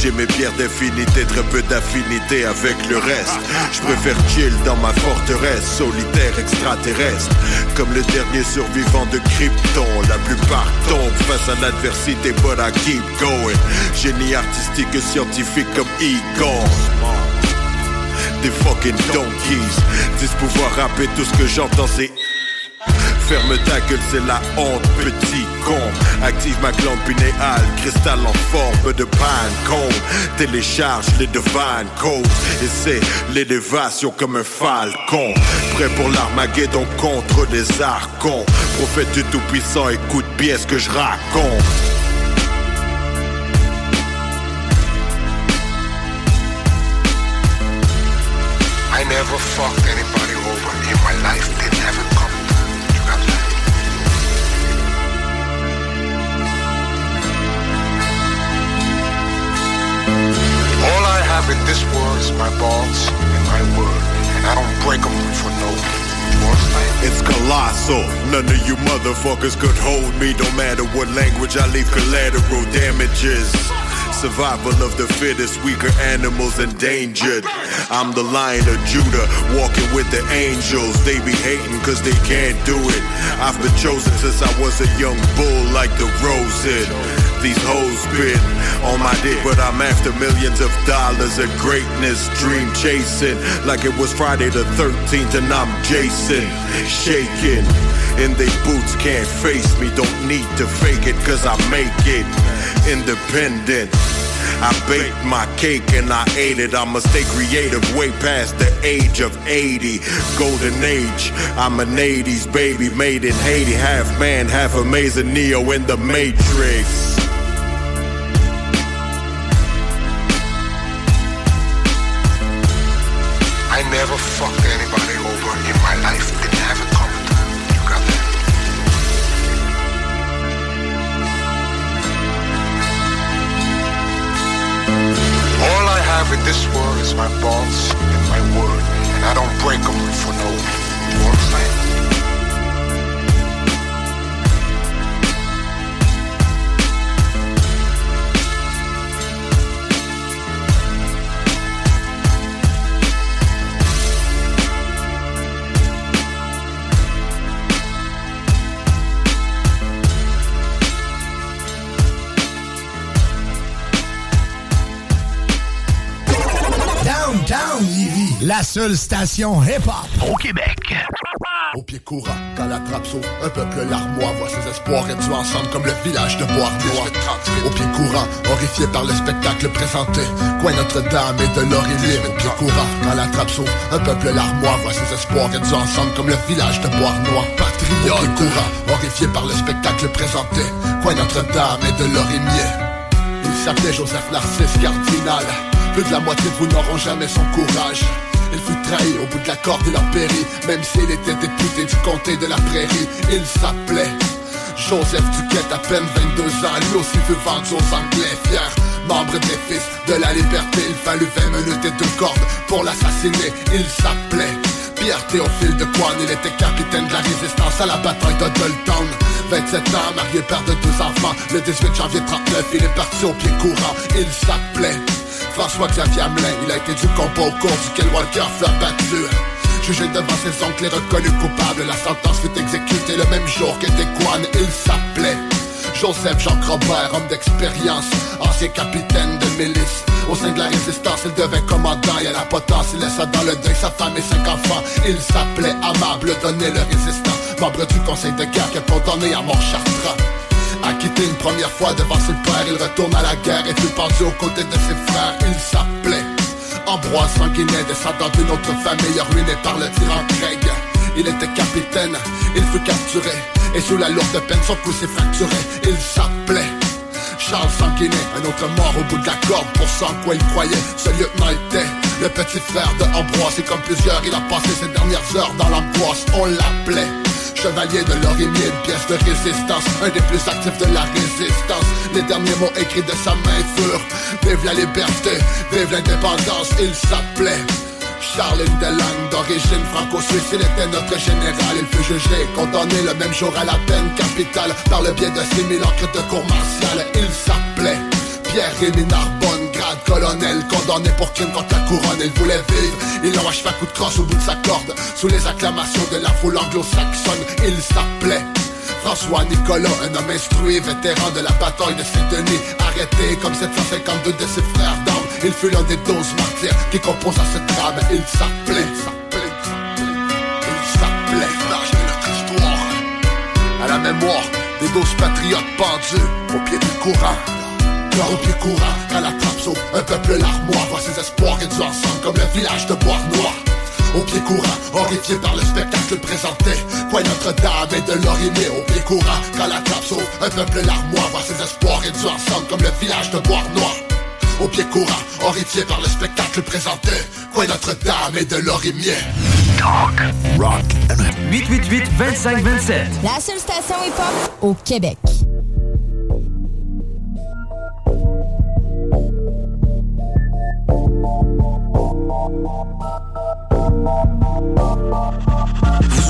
J'ai mes pierres d'affinité, très peu d'affinité avec le reste. Je préfère chill dans ma forteresse, solitaire extraterrestre. Comme le dernier survivant de Krypton, la plupart tombent face à l'adversité, but I keep going. Génie artistique et scientifique comme Egon des fucking donkeys. Disent pouvoir rapper tout ce que j'entends, c'est. Ferme ta gueule, c'est la honte, petit con. Active ma glande pinéale, cristal en forme de cone Télécharge les divine codes et c'est l'élévation comme un falcon. Prêt pour l'Armageddon contre des archons. Prophète du Tout-Puissant, écoute bien ce que je raconte. Never fucked anybody over in my life. Have it coming. You got that? All I have in this world is my balls and my word. And I don't break them for no It's colossal. None of you motherfuckers could hold me. No matter what language I leave collateral damages. Survival of the fittest, weaker animals endangered. I'm the lion of Judah, walking with the angels. They be hating cause they can't do it. I've been chosen since I was a young bull like the Rosen. These hoes been on my dick, but I'm after millions of dollars of greatness, dream chasing. Like it was Friday the 13th and I'm Jason, shaking. And they boots can't face me, don't need to fake it cause I make it. Independent. I baked my cake and I ate it. I'ma stay creative way past the age of 80. Golden age, I'm an 80s baby made in Haiti. Half man, half amazing Neo in the Matrix. I never fucked anybody over in my life. Didn't have it coming. You got that? All I have in this world is my balls and my word. And I don't break them for no. You? Downtown la seule station hip-hop au Québec. Au pied courant, quand la trappe s'ouvre, un peuple larmois voit ses espoirs réduits ensemble comme le village de Bois-Noir. Au pied courant, horrifié par le spectacle présenté, coin Notre-Dame et de l'Aurélie. Au pied courant, quand la trappe s'ouvre, un peuple larmois voit ses espoirs réduits ensemble comme le village de Bois-Noir. Patriote. Au pied courant, horrifié par le spectacle présenté, coin Notre-Dame et de l'Aurélie. Il s'appelait Joseph Narcisse Cardinal. Plus de la moitié de vous n'auront jamais son courage. Il fut trahi, au bout de la corde il a péri Même s'il était député du comté de la prairie Il s'appelait Joseph Duquette, à peine 22 ans. Lui aussi veut vendre aux Anglais Fier, membre des fils de la liberté. Il fallut 20 minutes et deux cordes pour l'assassiner. Il s'appelait Pierre Théophile de Coine, il était capitaine de la résistance à la bataille de Dolton 27 ans, marié, père de deux enfants. Le 18 janvier 39, il est parti au pied courant. Il s'appelait François-Xavier Hamelin Il a été du combat au cours duquel Walker fut abattu Jugé devant ses oncles et reconnu coupable La sentence fut exécutée le même jour qu'était Kwan Il s'appelait Joseph Jean Robert, homme d'expérience, ancien capitaine de milice. Au sein de la résistance, il devint commandant et à la potence, il laissa dans le deuil sa femme et cinq enfants. Il s'appelait Amable Donné le résistant, membre du conseil de guerre qui est condamné à mort chartrand. Acquitté une première fois devant ses pères, il retourne à la guerre et fut pendu aux côtés de ses frères. Il s'appelait Ambroise Sanguinet, descendant d'une autre famille ruinée par le tyran Craig. Il était capitaine, il fut capturé Et sous la lourde peine son cou s'est fracturé Il s'appelait Charles Sanguinet Un autre mort au bout de la corde Pour ce en quoi il croyait Ce lieutenant était le petit frère de Ambroise Et comme plusieurs il a passé ses dernières heures dans l'angoisse On l'appelait Chevalier de l'Orimier, une pièce de résistance Un des plus actifs de la résistance Les derniers mots écrits de sa main furent Vive la liberté, vive l'indépendance Il s'appelait Charles Delangue, d'origine franco-suisse, il était notre général. Il fut jugé, condamné le même jour à la peine capitale par le biais de 6000 encres de cour martiale. Il s'appelait Pierre-Rémy Narbonne, grade colonel, condamné pour crime contre la couronne. Il voulait vivre, il achevé à coup de crosse au bout de sa corde, sous les acclamations de la foule anglo-saxonne. Il s'appelait François Nicolas, un homme instruit, vétéran de la bataille de Saint-Denis. Arrêté comme 752 de ses frères d'armes. Il fut l'un des 12 martyrs qui composent à ce drame. Il s'appelait, s'appelait, il s'appelait de notre histoire. À la mémoire des 12 patriotes pendus au pied du courant Cœur au pied courant, à la trappe saut, un peuple larmois Voit ses espoirs réduits ensemble comme le village de Bois-Noir au pied courant, horrifié par le spectacle présenté. Quoi Notre-Dame et de l'Orimier au pied courant. Quand la trappe sauve, un peuple larmois Voit ses espoirs réduits ensemble comme le village de Bois-Noir au pied courant, horrifié par le spectacle présenté. Quoi Notre-Dame et de l'Orimier Talk, rock, 888-2527 La seule station hip-hop au Québec Thank you.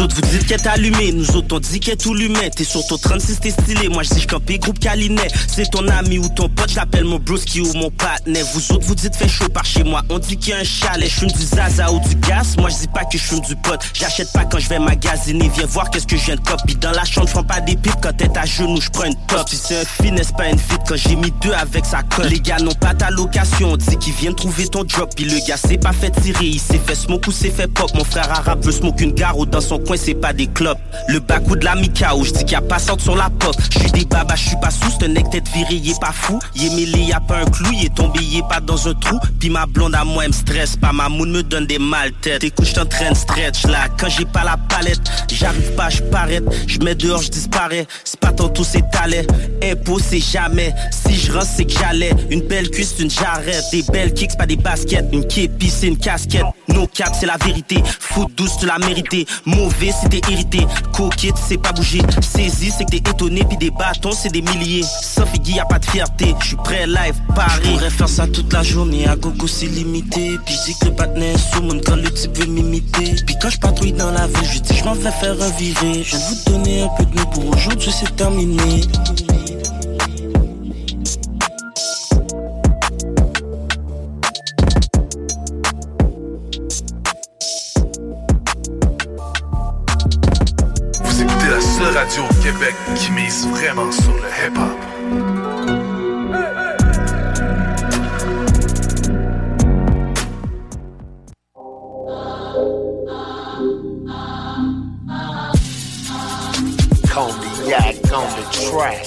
Vous autres vous dites qu'elle est allumée, nous autres on dit qu'elle est tout T'es sur ton 36 t'es stylé, moi je dis campé groupe Calinet. C'est ton ami ou ton pote, j'appelle mon broski ou mon partenaire Vous autres vous dites fait chaud par chez moi, on dit qu'il y a un chalet. Je du zaza ou du gaz, moi je dis pas que je du pot. J'achète pas quand je vais magasiner, viens voir qu'est-ce que je viens de copie Dans la chambre je pas des pipes. Quand t'es à genoux, je prends une top. Si c'est un finesse pas une fit? Quand j'ai mis deux avec sa colle Les gars n'ont pas ta location, on dit qu'ils viennent trouver ton drop Puis le gars s'est pas fait tirer, il s'est fait smoke ou s'est fait pop Mon frère arabe veut smoke une gare ou dans son coin c'est pas des clopes. Le bac ou de la Mikao, je dis qu'il y a pas sorte sur la pop. Je suis des babas, je suis pas sous, c'est un nec tête viré, il est pas fou. Il est mêlé, y a pas un clou, il est tombé, il est pas dans un trou. Puis ma blonde à moi elle me stresse pas, ma moune me donne des mal têtes. Écoute, de stretch là, quand j'ai pas la palette J'arrive pas, je paraît, je mets dehors, je disparais. C'est pas tantôt c'est talent, impôt c'est jamais. Si je rentre c'est que j'allais, une belle cuisse, une jarrette. Des belles kicks, pas des baskets, une képi c'est une casquette. No cap c'est vérité, foot douce tu l'as mérité. Mauvais t'es irrité, coquette c'est pas bouger. Saisi c'est que t'es étonné, puis des bâtons c'est des milliers. Sauf Iggy y a pas de fierté, je suis prêt live, Paris. J'pourrais faire ça toute la journée, à gogo c'est limité. Puis je dis que le patinet sous mon quand le type veut m'imiter. Puis quand je patrouille dans la ville, je dis je m'en vais faire un viré Je de vous donner un peu de nous pour aujourd'hui c'est terminé seule radio au Québec qui mise vraiment sur le hip-hop. Cognac on the track.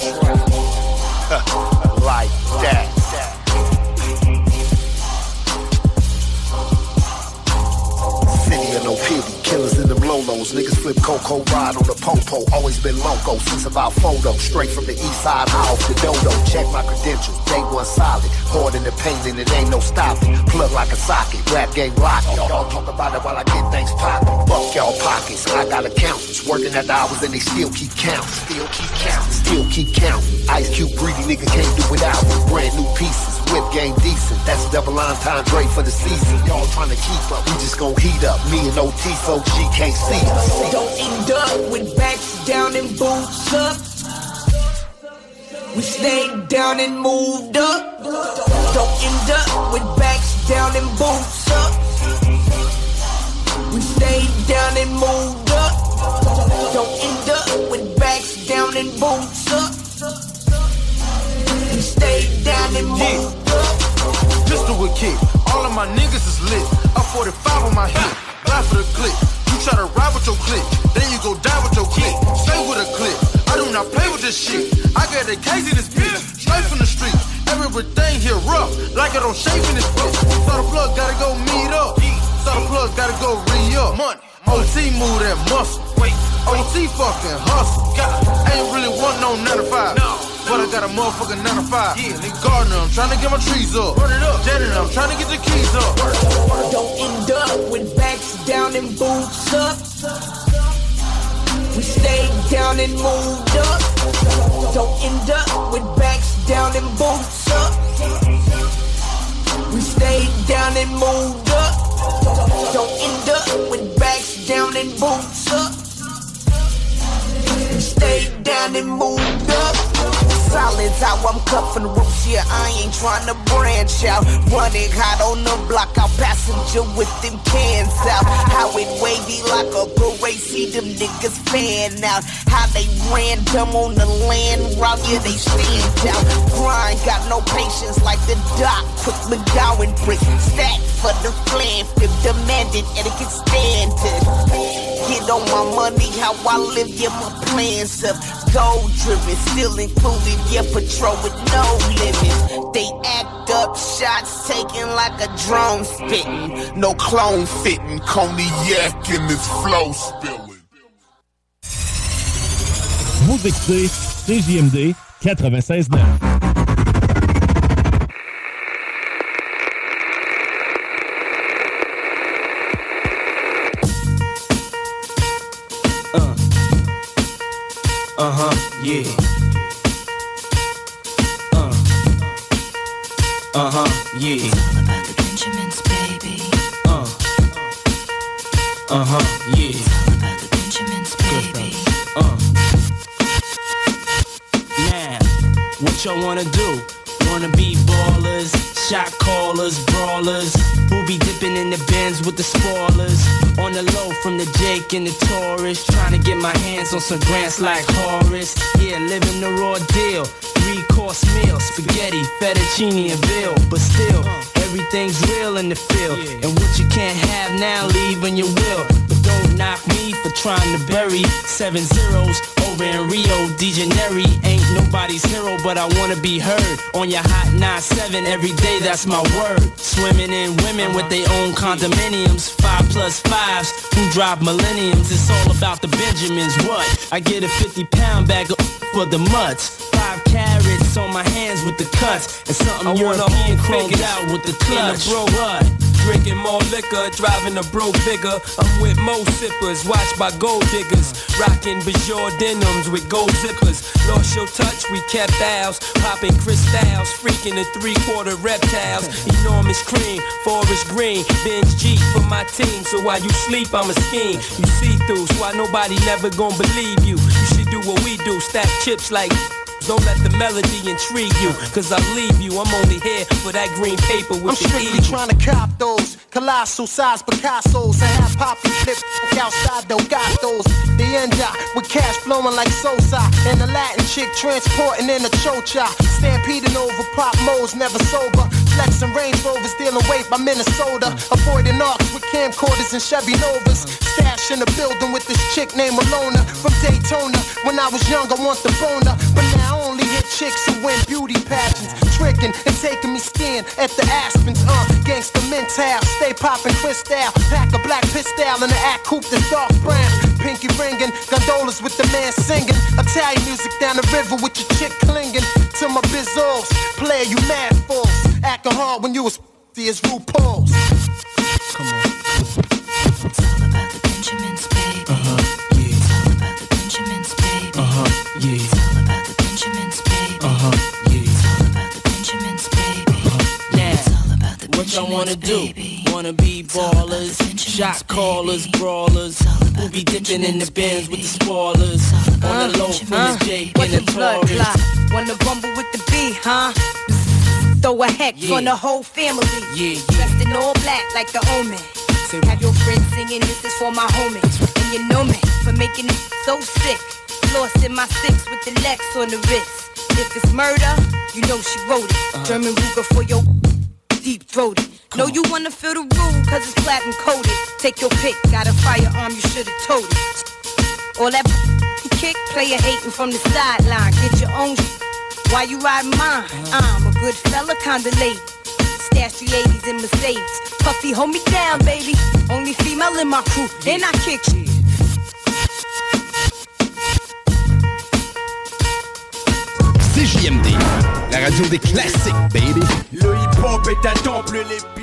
Lolos. Niggas flip Coco ride on the popo. Always been loco since about photo. Straight from the east side, high off the dodo. Check my credentials, day one solid. Hard in the paint and it ain't no stopping. Plug like a socket, rap game lock. Y'all talk about it while I get things poppin'. Fuck y'all pockets, I got accountants. Working at the hours and they still keep counting. Still keep counting. Still keep counting. Ice Cube greedy nigga can't do without. Brand new pieces. Whip game decent. That's double line time Dre for the season. Y'all trying to keep up. We just gon' heat up. Me and OT so G can't see us. Don't end up with backs down and boots up. We stayed down and moved up. Don't end up with backs down and boots up. We stayed down and moved up. Don't end up with backs down and boots up. We stayed down and moved up. Pistol with kick. All of my niggas is lit. Up 45 on my hip. Die for the click. You try to ride with your click. Then you go die with your click. Stay with a click. I do not play with this shit. I got a case in this bitch. Straight from the street. Everything here rough. Like I don't shave in this bitch. So the plug gotta go meet up. So the plug gotta go re-up. Money. OT move that muscle. Wait. OT fucking hustle. Ain't really want no 9 to 5. No. But I got a motherfucking 9 to 5. Yeah, nigga gardener, I'm trying to get my trees up. Run it up. Janitor, I'm trying to get the keys up. Don't end up with backs down and boots up. We stayed down and moved up. Don't end up with backs down and boots up. We stayed down and moved up. Don't end up with backs down and boots up. We stayed down and moved up. Solids how I'm the roots, yeah, I ain't trying to branch out. Running hot on the block, out passenger with them cans out. How it wavy like a parade, see them niggas fan out. How they random on the land route, yeah, they stand out. Grind, got no patience like the doc, quick McGowan brick. Stack for the flam, flip demanded etiquette standard. Get on my money, how I live, yeah, my plans up. Gold driven, still included, yeah, patrol with no limits. They act up, shots taken like a drone spitting. No clone fitting, cognac in this flow spilling. Vous écoutez CJMD 96.9. Uh huh, yeah. Uh huh, yeah. It's all about the Benjamins, baby. Uh. Uh huh, yeah. It's all about the Benjamins, baby. Uh. Now, what y'all wanna do? Wanna be ballers, shot callers, brawlers, who be dipping in the bins with the spoilers. On the low from the Jake and the Taurus, trying to get my hands on some grants like Horace. Yeah, living the raw deal. Three course meal, spaghetti, fettuccine, and veal. But still, everything's real in the field. And what you can't have now, leave when you will. But don't knock me for trying to bury seven zeros over in Rio de Janeiro. Ain't nobody's hero, but I wanna be heard on your hot 9-7 every day. That's my word. Swimming in women with their own uh-huh. condominiums, five plus fives who drive millenniums. It's all about the Benjamins. What? I get a 50 pound bag of for the mutts. Carrots on my hands with the cuts, and something I European chromed out with the in a clutch. bro? Drinking more liquor, driving a bro bigger. I'm with mo sippers, watched by gold diggers. Rocking Bajor denims with gold zippers. Lost your touch, we kept ours. Popping crystals, freaking the three quarter reptiles. Enormous cream, forest green. Bench G for my team, so while you sleep, I'm a scheme. You see through, so why nobody never gonna believe you. You should do what we do, stack chips like. Don't let the melody intrigue you, cause I leave you. I'm only here for that green paper with I'm the strictly eagle. trying to cop those colossal size Picasso's and have poppy flip outside Delgados. The end up with cash flowing like Sosa and a Latin chick transporting in a chocha. Stampeding over pop modes, never sober. Flexing Range Rovers, dealing weight by Minnesota. Avoiding arcs with camcorders and Chevy Novas. Stash in the building with this chick named Malona from Daytona. When I was young, I want the boner, but now I only hit chicks who win beauty pageants. Tricking and taking me skiing at the Aspens. Uh, gangsta mental, stay popping crystal. Pack a black pistol and an act coupe that's dark brown. Pinky ringing, gondolas with the man singing. Italian music down the river with your chick clinging to my bizzles. Player, you mad fools. Acting hard when you was as RuPaul's. Come baby. Do? Wanna be ballers, shot callers, brawlers. Who be dipping in the bins with the spoilers? On the low from the Jake and the blood Taurus. Wanna rumble with the B, huh? Throw a hex Yeah. on the whole family. Yeah, Dressed in all black like the omen. Have your friends singing, this is for my homies. And you know me for making it so sick. Lost in my six with the Lex on the wrist. If it's murder, you know she wrote it. Uh-huh. German Ruger for your deep throated. Know you wanna feel the rule, cause it's platinum coated. Take your pick, got a firearm, you should've told it. All that kick, player hating from the sideline. Get your own why you riding mine? I'm a good fella, kinda late. Stash 380s in Mercedes. Puffy, hold me down, baby. Only female in my crew, and I kick you. CJMD, la radio des classiques, baby. Le hip-hop est un temple, les.